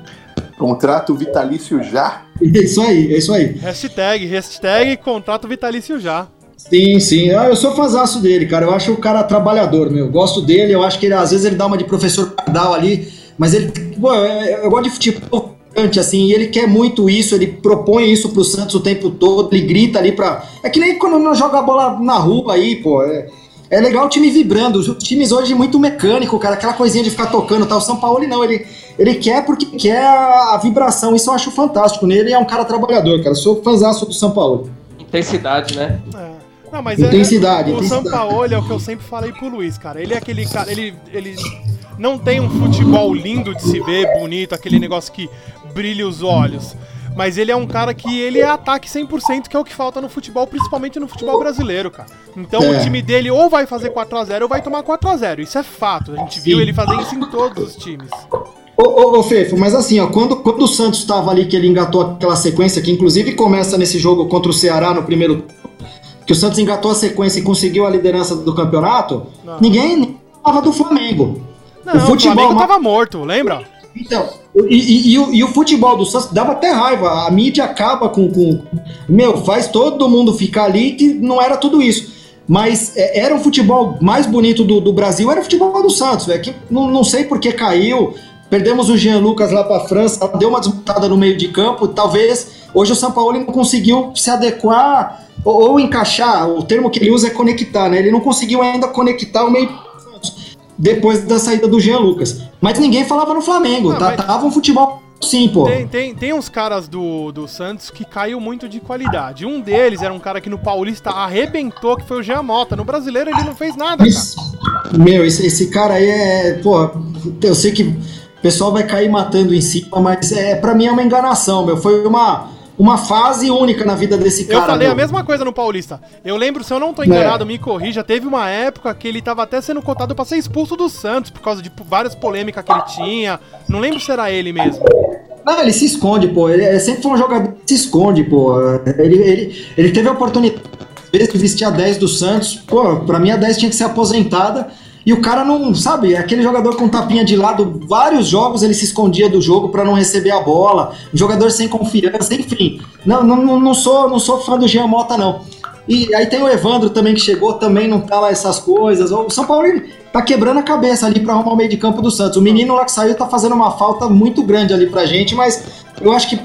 Contrato vitalício já? É isso aí, é isso aí. Hashtag, hashtag contrato vitalício já. Sim, sim. Ah, eu sou fãzaço dele, cara. Eu acho o cara trabalhador, meu. Gosto dele. Eu acho que ele, às vezes ele dá uma de professor Pardal ali, mas ele. Pô, eu, gosto de futebol assim, e ele quer muito isso, ele propõe isso pro Santos o tempo todo, ele grita ali pra. É que nem quando não joga a bola na rua aí, pô. É, é legal o time vibrando. Os times hoje muito mecânico, cara, aquela coisinha de ficar tocando, tá? O São Paulo não, ele, ele quer porque quer a, a vibração. Isso eu acho fantástico nele. É um cara trabalhador, cara. Eu sou fãzaço do São Paulo. Intensidade, né? É. Não, mas Intensidade, é, o intensidade. São Paulo é o que eu sempre falei pro Luiz, cara. Ele é aquele cara, ele, ele não tem um futebol lindo de se ver, bonito, aquele negócio que brilha os olhos. Mas ele é um cara que ele é ataque 100%, que é o que falta no futebol, principalmente no futebol brasileiro, cara. Então É. o time dele ou vai fazer 4x0 ou vai tomar 4x0. Isso é fato. A gente viu Sim. ele fazer isso em todos os times. Ô, ô, ô Fefo, mas assim, ó, quando, quando o Santos estava ali, que ele engatou aquela sequência, que inclusive começa nesse jogo contra o Ceará no primeiro. Que o Santos engatou a sequência e conseguiu a liderança do campeonato, Não. ninguém falava do Flamengo. Não, O o, futebol Flamengo ma- tava morto, lembra? Então, e, e- e o, e o futebol do Santos dava até raiva. A mídia acaba com, com. Meu, faz todo mundo ficar ali que não era tudo isso. Mas é, era o futebol mais bonito do, do Brasil, era o futebol do Santos, velho. Que não, não sei por que caiu. Perdemos o Jean Lucas lá pra França, deu uma desmontada no meio de campo. Talvez hoje o São Paulo não conseguiu se adequar ou, ou encaixar. O termo que ele usa é conectar, né? Ele não conseguiu ainda conectar o meio depois da saída do Jean Lucas. Mas ninguém falava no Flamengo, Não, tá, mas- tava um futebol sim, pô. Tem, tem, tem uns caras do, do Santos que caiu muito de qualidade. Um deles era um cara que no Paulista arrebentou, que foi o Jean Mota. No brasileiro ele não fez nada, cara. Meu, esse, esse cara aí é. Pô, eu sei que o pessoal vai cair matando em cima, mas é, pra mim é uma enganação, meu. Foi uma, uma fase única na vida desse cara. Eu falei meu. a mesma coisa no Paulista. Eu lembro, se eu não tô É. enganado, me corrija, teve uma época que ele tava até sendo cotado pra ser expulso do Santos, por causa de várias polêmicas que ele tinha. Não lembro se era ele mesmo. Não, ele se esconde, pô. Ele é- sempre foi um jogador que se esconde, pô. Ele, ele, ele teve a oportunidade às vezes, de vestir a 10 do Santos. Pô, pra mim a 10 tinha que ser aposentada. E o cara não, sabe, é aquele jogador com tapinha de lado, vários jogos ele se escondia do jogo pra não receber a bola. Um jogador sem confiança, enfim. Não, não, não- sou, não sou fã do Jean Mota, não. E aí tem o Evandro também que chegou, também não tá lá essas coisas. O São Paulo tá quebrando a cabeça ali pra arrumar o meio de campo do Santos. O menino lá que saiu tá fazendo uma falta muito grande ali pra gente, mas eu acho que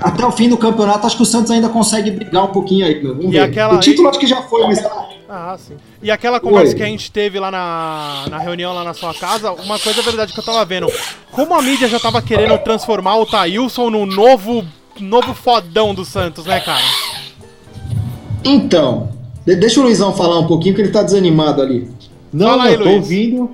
até o fim do campeonato, acho que o Santos ainda consegue brigar um pouquinho aí. meu. Vamos E ver. aquela o título acho que já foi, mas Ah, sim. E aquela conversa Oi. que a gente teve lá na, na reunião lá na sua casa, uma coisa é verdade que eu tava vendo. Como a mídia já tava querendo transformar o Thailson no novo, novo fodão do Santos, né, cara? Então, de- deixa o Luizão falar um pouquinho, que ele tá desanimado ali. Não, Fala aí, eu tô Luiz. ouvindo.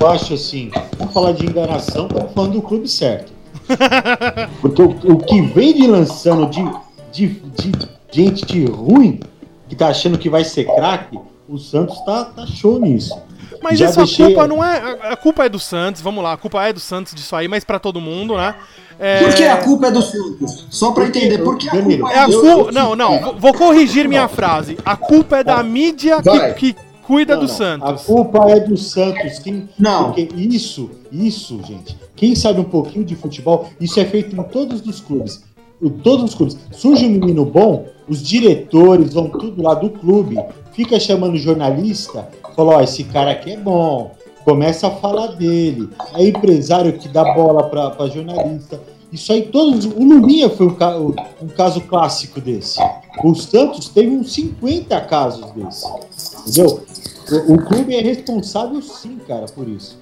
Eu acho assim, vamos falar de enganação, estamos falando do clube certo. Porque o, o que vem de lançando de, de, de gente ruim, que tá achando que vai ser craque, o Santos tá, tá show nisso. Mas Já essa deixei- culpa não é. A, a culpa é do Santos, vamos lá, a culpa é do Santos disso aí, mas pra todo mundo, né? É, Por que a culpa é do Santos? Só pra Porque, entender, por que a culpa É a do Eu- culpa. eu- Não, não, vou- corrigir minha frase. A culpa é da mídia que, que cuida Não, do não. A Santos. culpa é do Santos. Quem, Não. Porque isso, isso, gente. Quem sabe um pouquinho de futebol, isso é feito em todos os clubes. Em todos os clubes. Surge um menino bom, os diretores vão tudo lá do clube, fica chamando jornalista, fala, ó, esse cara aqui é bom. Começa a falar dele. É empresário que dá bola pra jornalista. Isso aí, todos. O Lulinha foi um, um caso clássico desse. O Santos teve uns 50 casos desse. Entendeu? O, o clube é responsável sim, cara, por isso.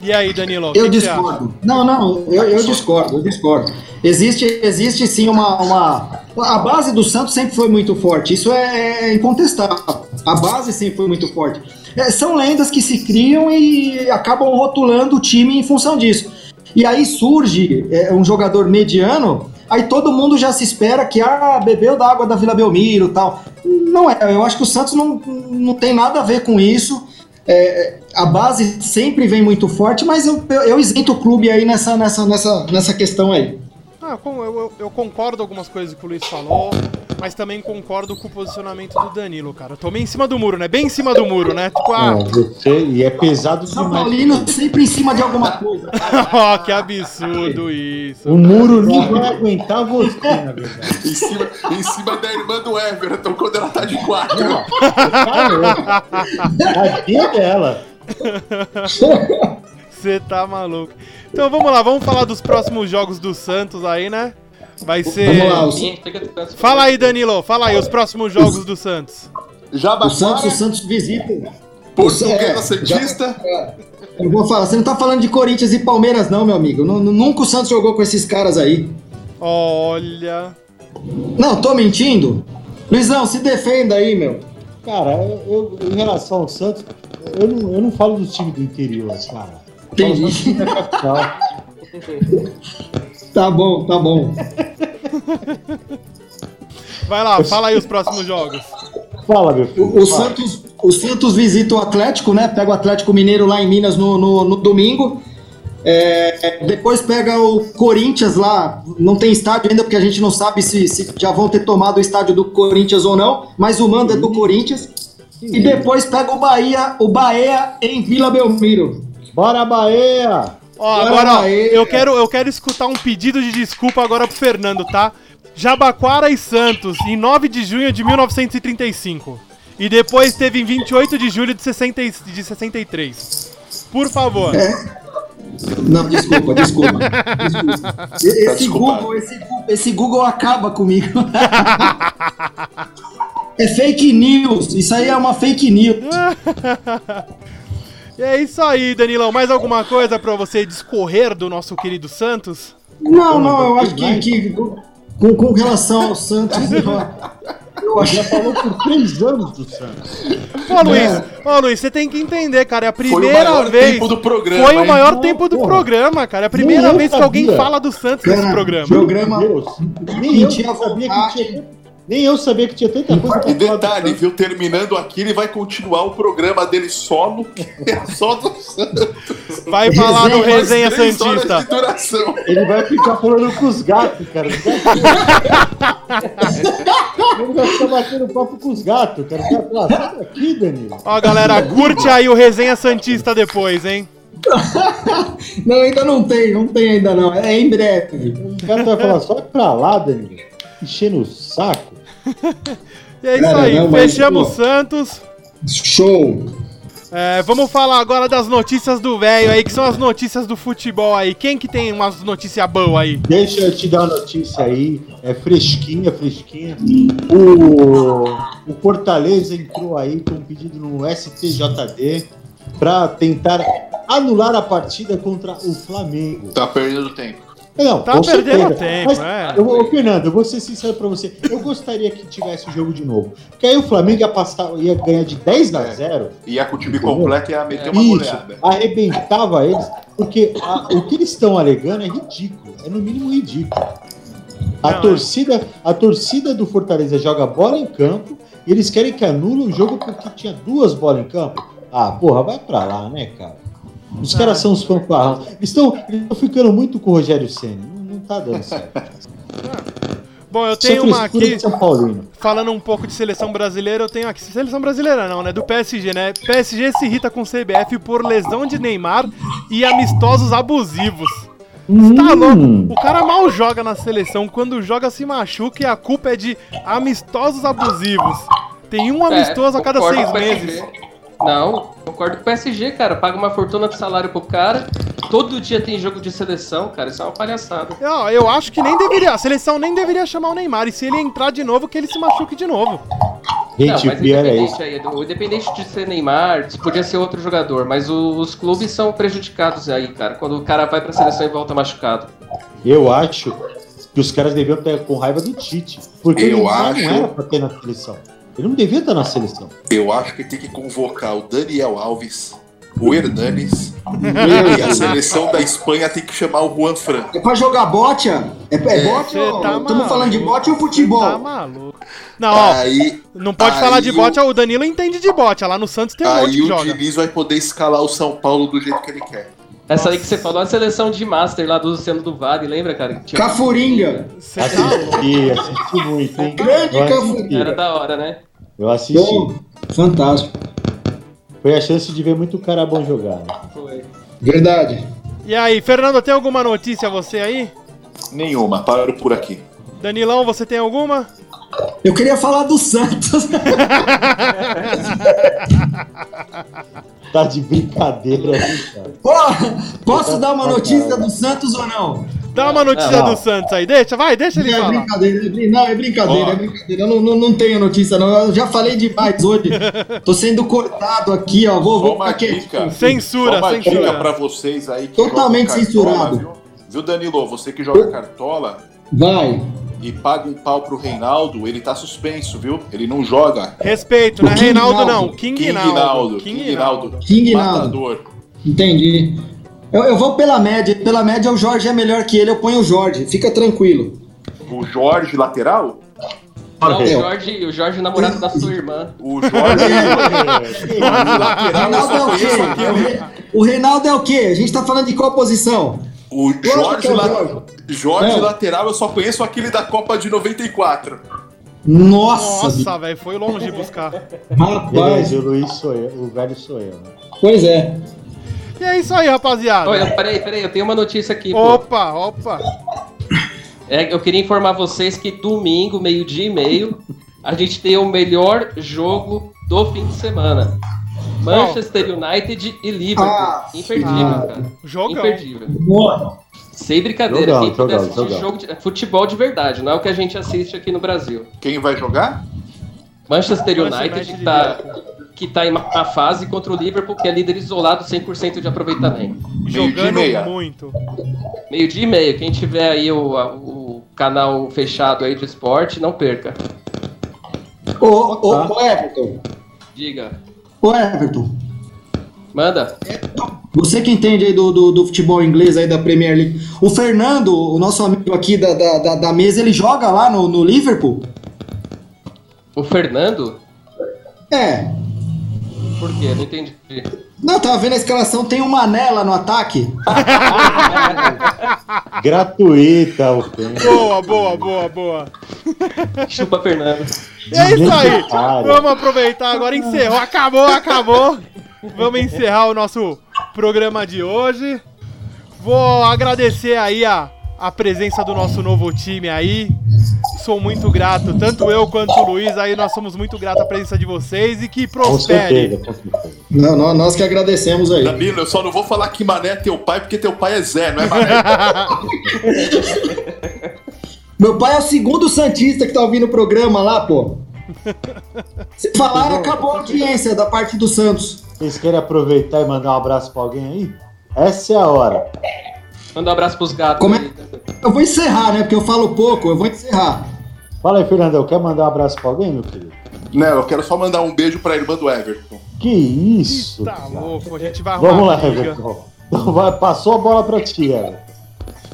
E aí, Danilo? Eu discordo. Não, não, eu, eu discordo, eu discordo. Existe, existe sim uma, uma. A base do Santos sempre foi muito forte, isso é, é incontestável. A base sempre foi muito forte. É, são lendas que se criam e acabam rotulando o time em função disso. E aí surge é, um jogador mediano, aí todo mundo já se espera que ah, bebeu da água da Vila Belmiro e tal. Não é, eu acho que o Santos não, não tem nada a ver com isso. É, a base sempre vem muito forte, mas eu, eu, eu isento o clube aí nessa, nessa, nessa, nessa questão aí. Ah, eu, eu- eu concordo com algumas coisas que o Luiz falou, mas também concordo com o posicionamento do Danilo, cara. Eu tomei em cima do muro, né? Bem em cima do muro, né? Tipo, ah, É, você, e é pesado São demais. Paulino sempre em cima de alguma coisa. ó, que absurdo isso. O muro nem vai aguentar você, na verdade. Em cima, em cima da irmã do Everton, quando ela tá de quatro. Tá louco. Tadinha dela. Você tá maluco. Então vamos lá, vamos falar dos próximos jogos do Santos aí, né? Vai ser. Vamos lá, o, descanso. Fala aí, Danilo, fala aí os próximos jogos do Santos. o Jabaquara, Santos, o Santos visita. Portuguesa É, Santista. Eu vou falar, você não tá falando de Corinthians e Palmeiras, não, meu amigo. Nu- nu- Nunca o Santos jogou com esses caras aí. Olha. Não, tô mentindo? Luizão, se defenda aí, meu. Cara, eu, eu- em relação ao Santos, eu não, eu não falo dos times do interior, cara. Entendi. Tá bom, tá bom. Vai lá, fala aí os próximos jogos. Fala, meu filho. O, o fala. Santos, o Santos visita o Atlético, né? Pega o Atlético Mineiro lá em Minas no, no, no domingo. É, depois pega o Corinthians lá. Não tem estádio ainda, porque a gente não sabe se, se já vão ter tomado o estádio do Corinthians ou não. Mas o mando é do Corinthians. E depois pega o Bahia, o Bahia em Vila Belmiro. Bora, Bahia! Ó, agora, ó, eu quero, eu quero escutar um pedido de desculpa agora pro Fernando, tá? Jabaquara e Santos, em 9 de junho de 1935. E depois teve em 28 de julho de, 60, e- de 63. Por favor. Não, desculpa, desculpa. desculpa. E- Esse. Google, esse, esse Google acaba comigo. É fake news. Isso aí é uma fake news. E é isso aí, Danilão. Mais alguma coisa pra você discorrer do nosso querido Santos? Não, não, eu acho que, que com, com relação ao Santos, eu, Já falou por três anos do Santos. Ô, Luiz, ô, Luiz, você tem que entender, cara. É a Foi o primeira maior vez. tempo do programa. Foi o maior tempo do porra. programa, cara. É a primeira Nem vez que alguém fala do Santos nesse Cara, programa. Programa- Deus. Nem eu tinha sabia que tinha. Nem eu sabia que tinha tanta coisa pra E detalhe, viu? Terminando aqui, ele vai continuar o programa dele solo, é só do Santos. Vai falar do Resenha, Santista. Ele vai ficar falando com os gatos, cara. Ele vai ficar batendo papo com os gatos, cara. Lá, sai daqui, Danilo. Ó, galera, curte aí o Resenha Santista depois, hein? Não, ainda não tem, não tem ainda não. É em breve. O gato vai falar, só pra lá, Danilo. Enchendo o saco. E é isso aí, não, mas, fechamos pô. Santos. Show. É, vamos falar agora das notícias do velho aí, que são as notícias do futebol aí. Quem que tem umas notícias boas aí? Deixa eu te dar uma notícia aí. É fresquinha, fresquinha. O, o Fortaleza entrou aí com um pedido no STJD para tentar anular a partida contra o Flamengo. Tá perdendo tempo. Não, Tá perdendo certeza. tempo, Mas, é. eu, Fernando, eu vou ser sincero pra você. Eu gostaria que tivesse o jogo de novo. Porque aí o Flamengo ia, passar, ia ganhar de 10 a 0 E a com o time Entendeu? completo ia meter uma Isso, goleada. arrebentava eles. Porque a- o que eles estão alegando é ridículo. É no mínimo ridículo. A Não, torcida, a torcida do Fortaleza joga bola em campo e eles querem que anule o jogo porque tinha duas bolas em campo. Ah, porra, vai pra lá, né, cara? Os caras são os fanfarrão. Estão estão ficando muito com o Rogério Senna. Não, não tá dando certo. Bom, eu é tenho uma aqui, de São Paulino. falando um pouco de seleção brasileira, eu tenho aqui. Seleção brasileira não, né? Do PSG, né? PSG se irrita com o CBF por lesão de Neymar e amistosos abusivos. Tá louco? O cara mal joga na seleção, quando joga se machuca e a culpa é de amistosos abusivos. Tem um amistoso a cada É, seis meses. Não, concordo com o PSG, cara. Paga uma fortuna de salário pro cara. Todo dia tem jogo de seleção, cara. Isso é uma palhaçada. Eu, eu acho que nem deveria, a seleção nem deveria chamar o Neymar. E se ele entrar de novo, que ele se machuque de novo. Gente, não, mas é independente, aí, do- independente de ser Neymar, podia ser outro jogador, mas o- os clubes são prejudicados aí, cara. Quando o cara vai pra seleção e volta machucado. Eu acho que os caras deviam estar com raiva do Tite. Porque Eu ele acho- não era pra ter na seleção. Ele não devia estar na seleção. Eu acho que tem que convocar o Daniel Alves, o Hernanes, e a seleção da Espanha tem que chamar o Juan Fran. É pra jogar bote? ó? É, é bote Cê ou. tá Estamos falando de bote ou futebol? Tá maluco. Não, ó, Aí, não pode aí falar de o- bote, ó, o Danilo entende de bote. Lá no Santos tem um monte aí que o joga. Diniz vai poder escalar o São Paulo do jeito que ele quer. Essa aí que você falou, a seleção de Master lá do Luciano do Vale, lembra, cara? Tinha- Cafuringa. Cê tá. Assisti, assisti muito, hein? Grande Eu Cafu. assisti. Era da hora, né? Eu assisti. Bom, fantástico. Foi a chance de ver muito cara bom jogar. né? Foi. Verdade. E aí, Fernando, tem alguma notícia você aí? Nenhuma, paro por aqui. Danilão, você tem alguma? Eu queria falar do Santos. Tá de brincadeira, cara? Pô, posso dar uma notícia do Santos ou não? Dá uma notícia Não. do Santos aí, deixa, vai, deixa ele É falar. brincadeira, é brin- não, é brincadeira, é brincadeira. Eu não, não, não tenho notícia, não. Eu já falei demais hoje. Tô sendo cortado aqui, ó. Vou, Só vou uma dica. Censura, Só uma censura. dica pra vocês aí que Totalmente cartola, censurado. Viu? Viu, Danilo? Você que joga cartola Vai. E paga um pau pro Reinaldo, ele tá suspenso, viu? Ele não joga. Respeito, não é Reinaldo Naldo. não, King, King Naldo. Naldo. King King Naldo. Naldo. King Naldo. Matador. Entendi. Eu, eu vou pela média. Pela média, o Jorge é melhor que ele. Eu ponho o Jorge. Fica tranquilo. O Jorge lateral? Não, o É. Jorge, o Jorge, namorado da sua irmã. O Jorge. O Reinaldo é o conheço quê? O Reinaldo é o quê? A gente tá falando de qual posição? O Jorge, é la- Jorge. Não. lateral, eu só conheço aquele da Copa de 94. Nossa. Nossa, velho, foi longe buscar. rapaz. O Luiz sou eu, o velho sou eu, né? Pois é. E é isso aí, rapaziada. Olha, peraí, peraí, eu tenho uma notícia aqui, pô. Opa, opa. É, eu queria informar vocês que domingo, meio-dia e meio, a gente tem o melhor jogo do fim de semana. Manchester United e Liverpool. Ah, Imperdível, ah, cara. Jogão. Imperdível. Boa. Sem brincadeira. Jogão, Quem puder jogão, assistir jogão. jogo de, é futebol de verdade, não é o que a gente assiste aqui no Brasil. Quem vai jogar? Manchester United que tá, que tá em uma fase contra o Liverpool, que é líder isolado, 100% de aproveitamento. Meio de Jogando meia. muito. Meio dia e meio. Quem tiver aí o, o canal fechado aí de esporte, não perca. Ô, ô, ô, Everton. Diga. Ô, Everton. Manda. Você que entende aí do, do, do futebol inglês aí da Premier League. O Fernando, o nosso amigo aqui da, da, da, mesa, ele joga lá no, no Liverpool? O Fernando? É. Por quê? Não entendi. Não, tava vendo a escalação, tem uma Manela no ataque. Gratuita, o tempo. Boa, boa, boa, boa. Chupa Fernando. É isso aí. Vamos aproveitar agora. Encerrou. Acabou, acabou. Vamos encerrar o nosso programa de hoje. Vou agradecer aí a, a presença do nosso novo time aí. Sou muito grato, tanto eu quanto o Luiz aí, nós somos muito gratos à presença de vocês e que Com prospere. certeza, com certeza. Não, não, nós que agradecemos aí. Danilo, eu só não vou falar que Mané é teu pai, porque teu pai é Zé, não é Mané. Meu pai é o segundo Santista que tá ouvindo o programa lá, pô. Se falar, acabou a audiência da parte do Santos. Vocês querem aproveitar e mandar um abraço pra alguém aí? Essa é a hora. Manda um abraço pros gatos. Como é- aí. Eu vou encerrar, né? Porque eu falo pouco, eu vou encerrar. Fala aí, Fernandão, quer mandar um abraço pra alguém, meu querido? não, eu quero só mandar um beijo pra irmã do Everton. Que isso? Tá louco, a gente vai arrumar Vamos lá. Everton. Então vai, passou a bola pra ti, Everton.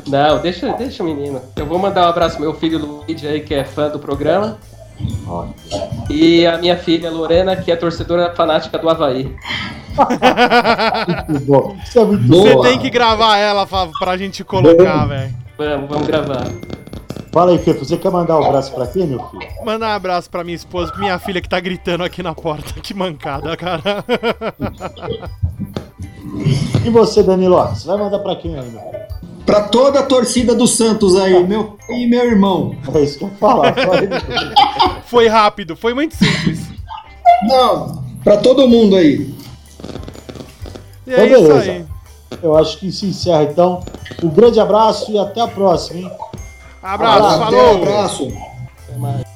Não, deixa, deixa o menino. Eu vou mandar um abraço pro meu filho Luigi aí, que é fã do programa. E a minha filha Lorena, que é torcedora fanática do Havaí. Muito bom. Isso é muito Você bom. tem que gravar ela pra, pra gente colocar, velho. Vamos, vamos gravar. Fala aí, Fefo, você quer mandar o braço pra quem, meu filho? Mandar um abraço pra minha esposa, pra minha filha que tá gritando aqui na porta. Que mancada, cara. E você, Danilo? Você vai mandar pra quem aí, meu filho? Pra toda a torcida do Santos aí, meu e meu irmão. É isso que eu falar. Foi rápido, foi muito simples. Não, pra todo mundo aí. E é Então, isso beleza. aí. Eu acho que se encerra então. Um grande abraço e até a próxima, hein? Abraço, Abraço, falou! Até abraço. Até mais.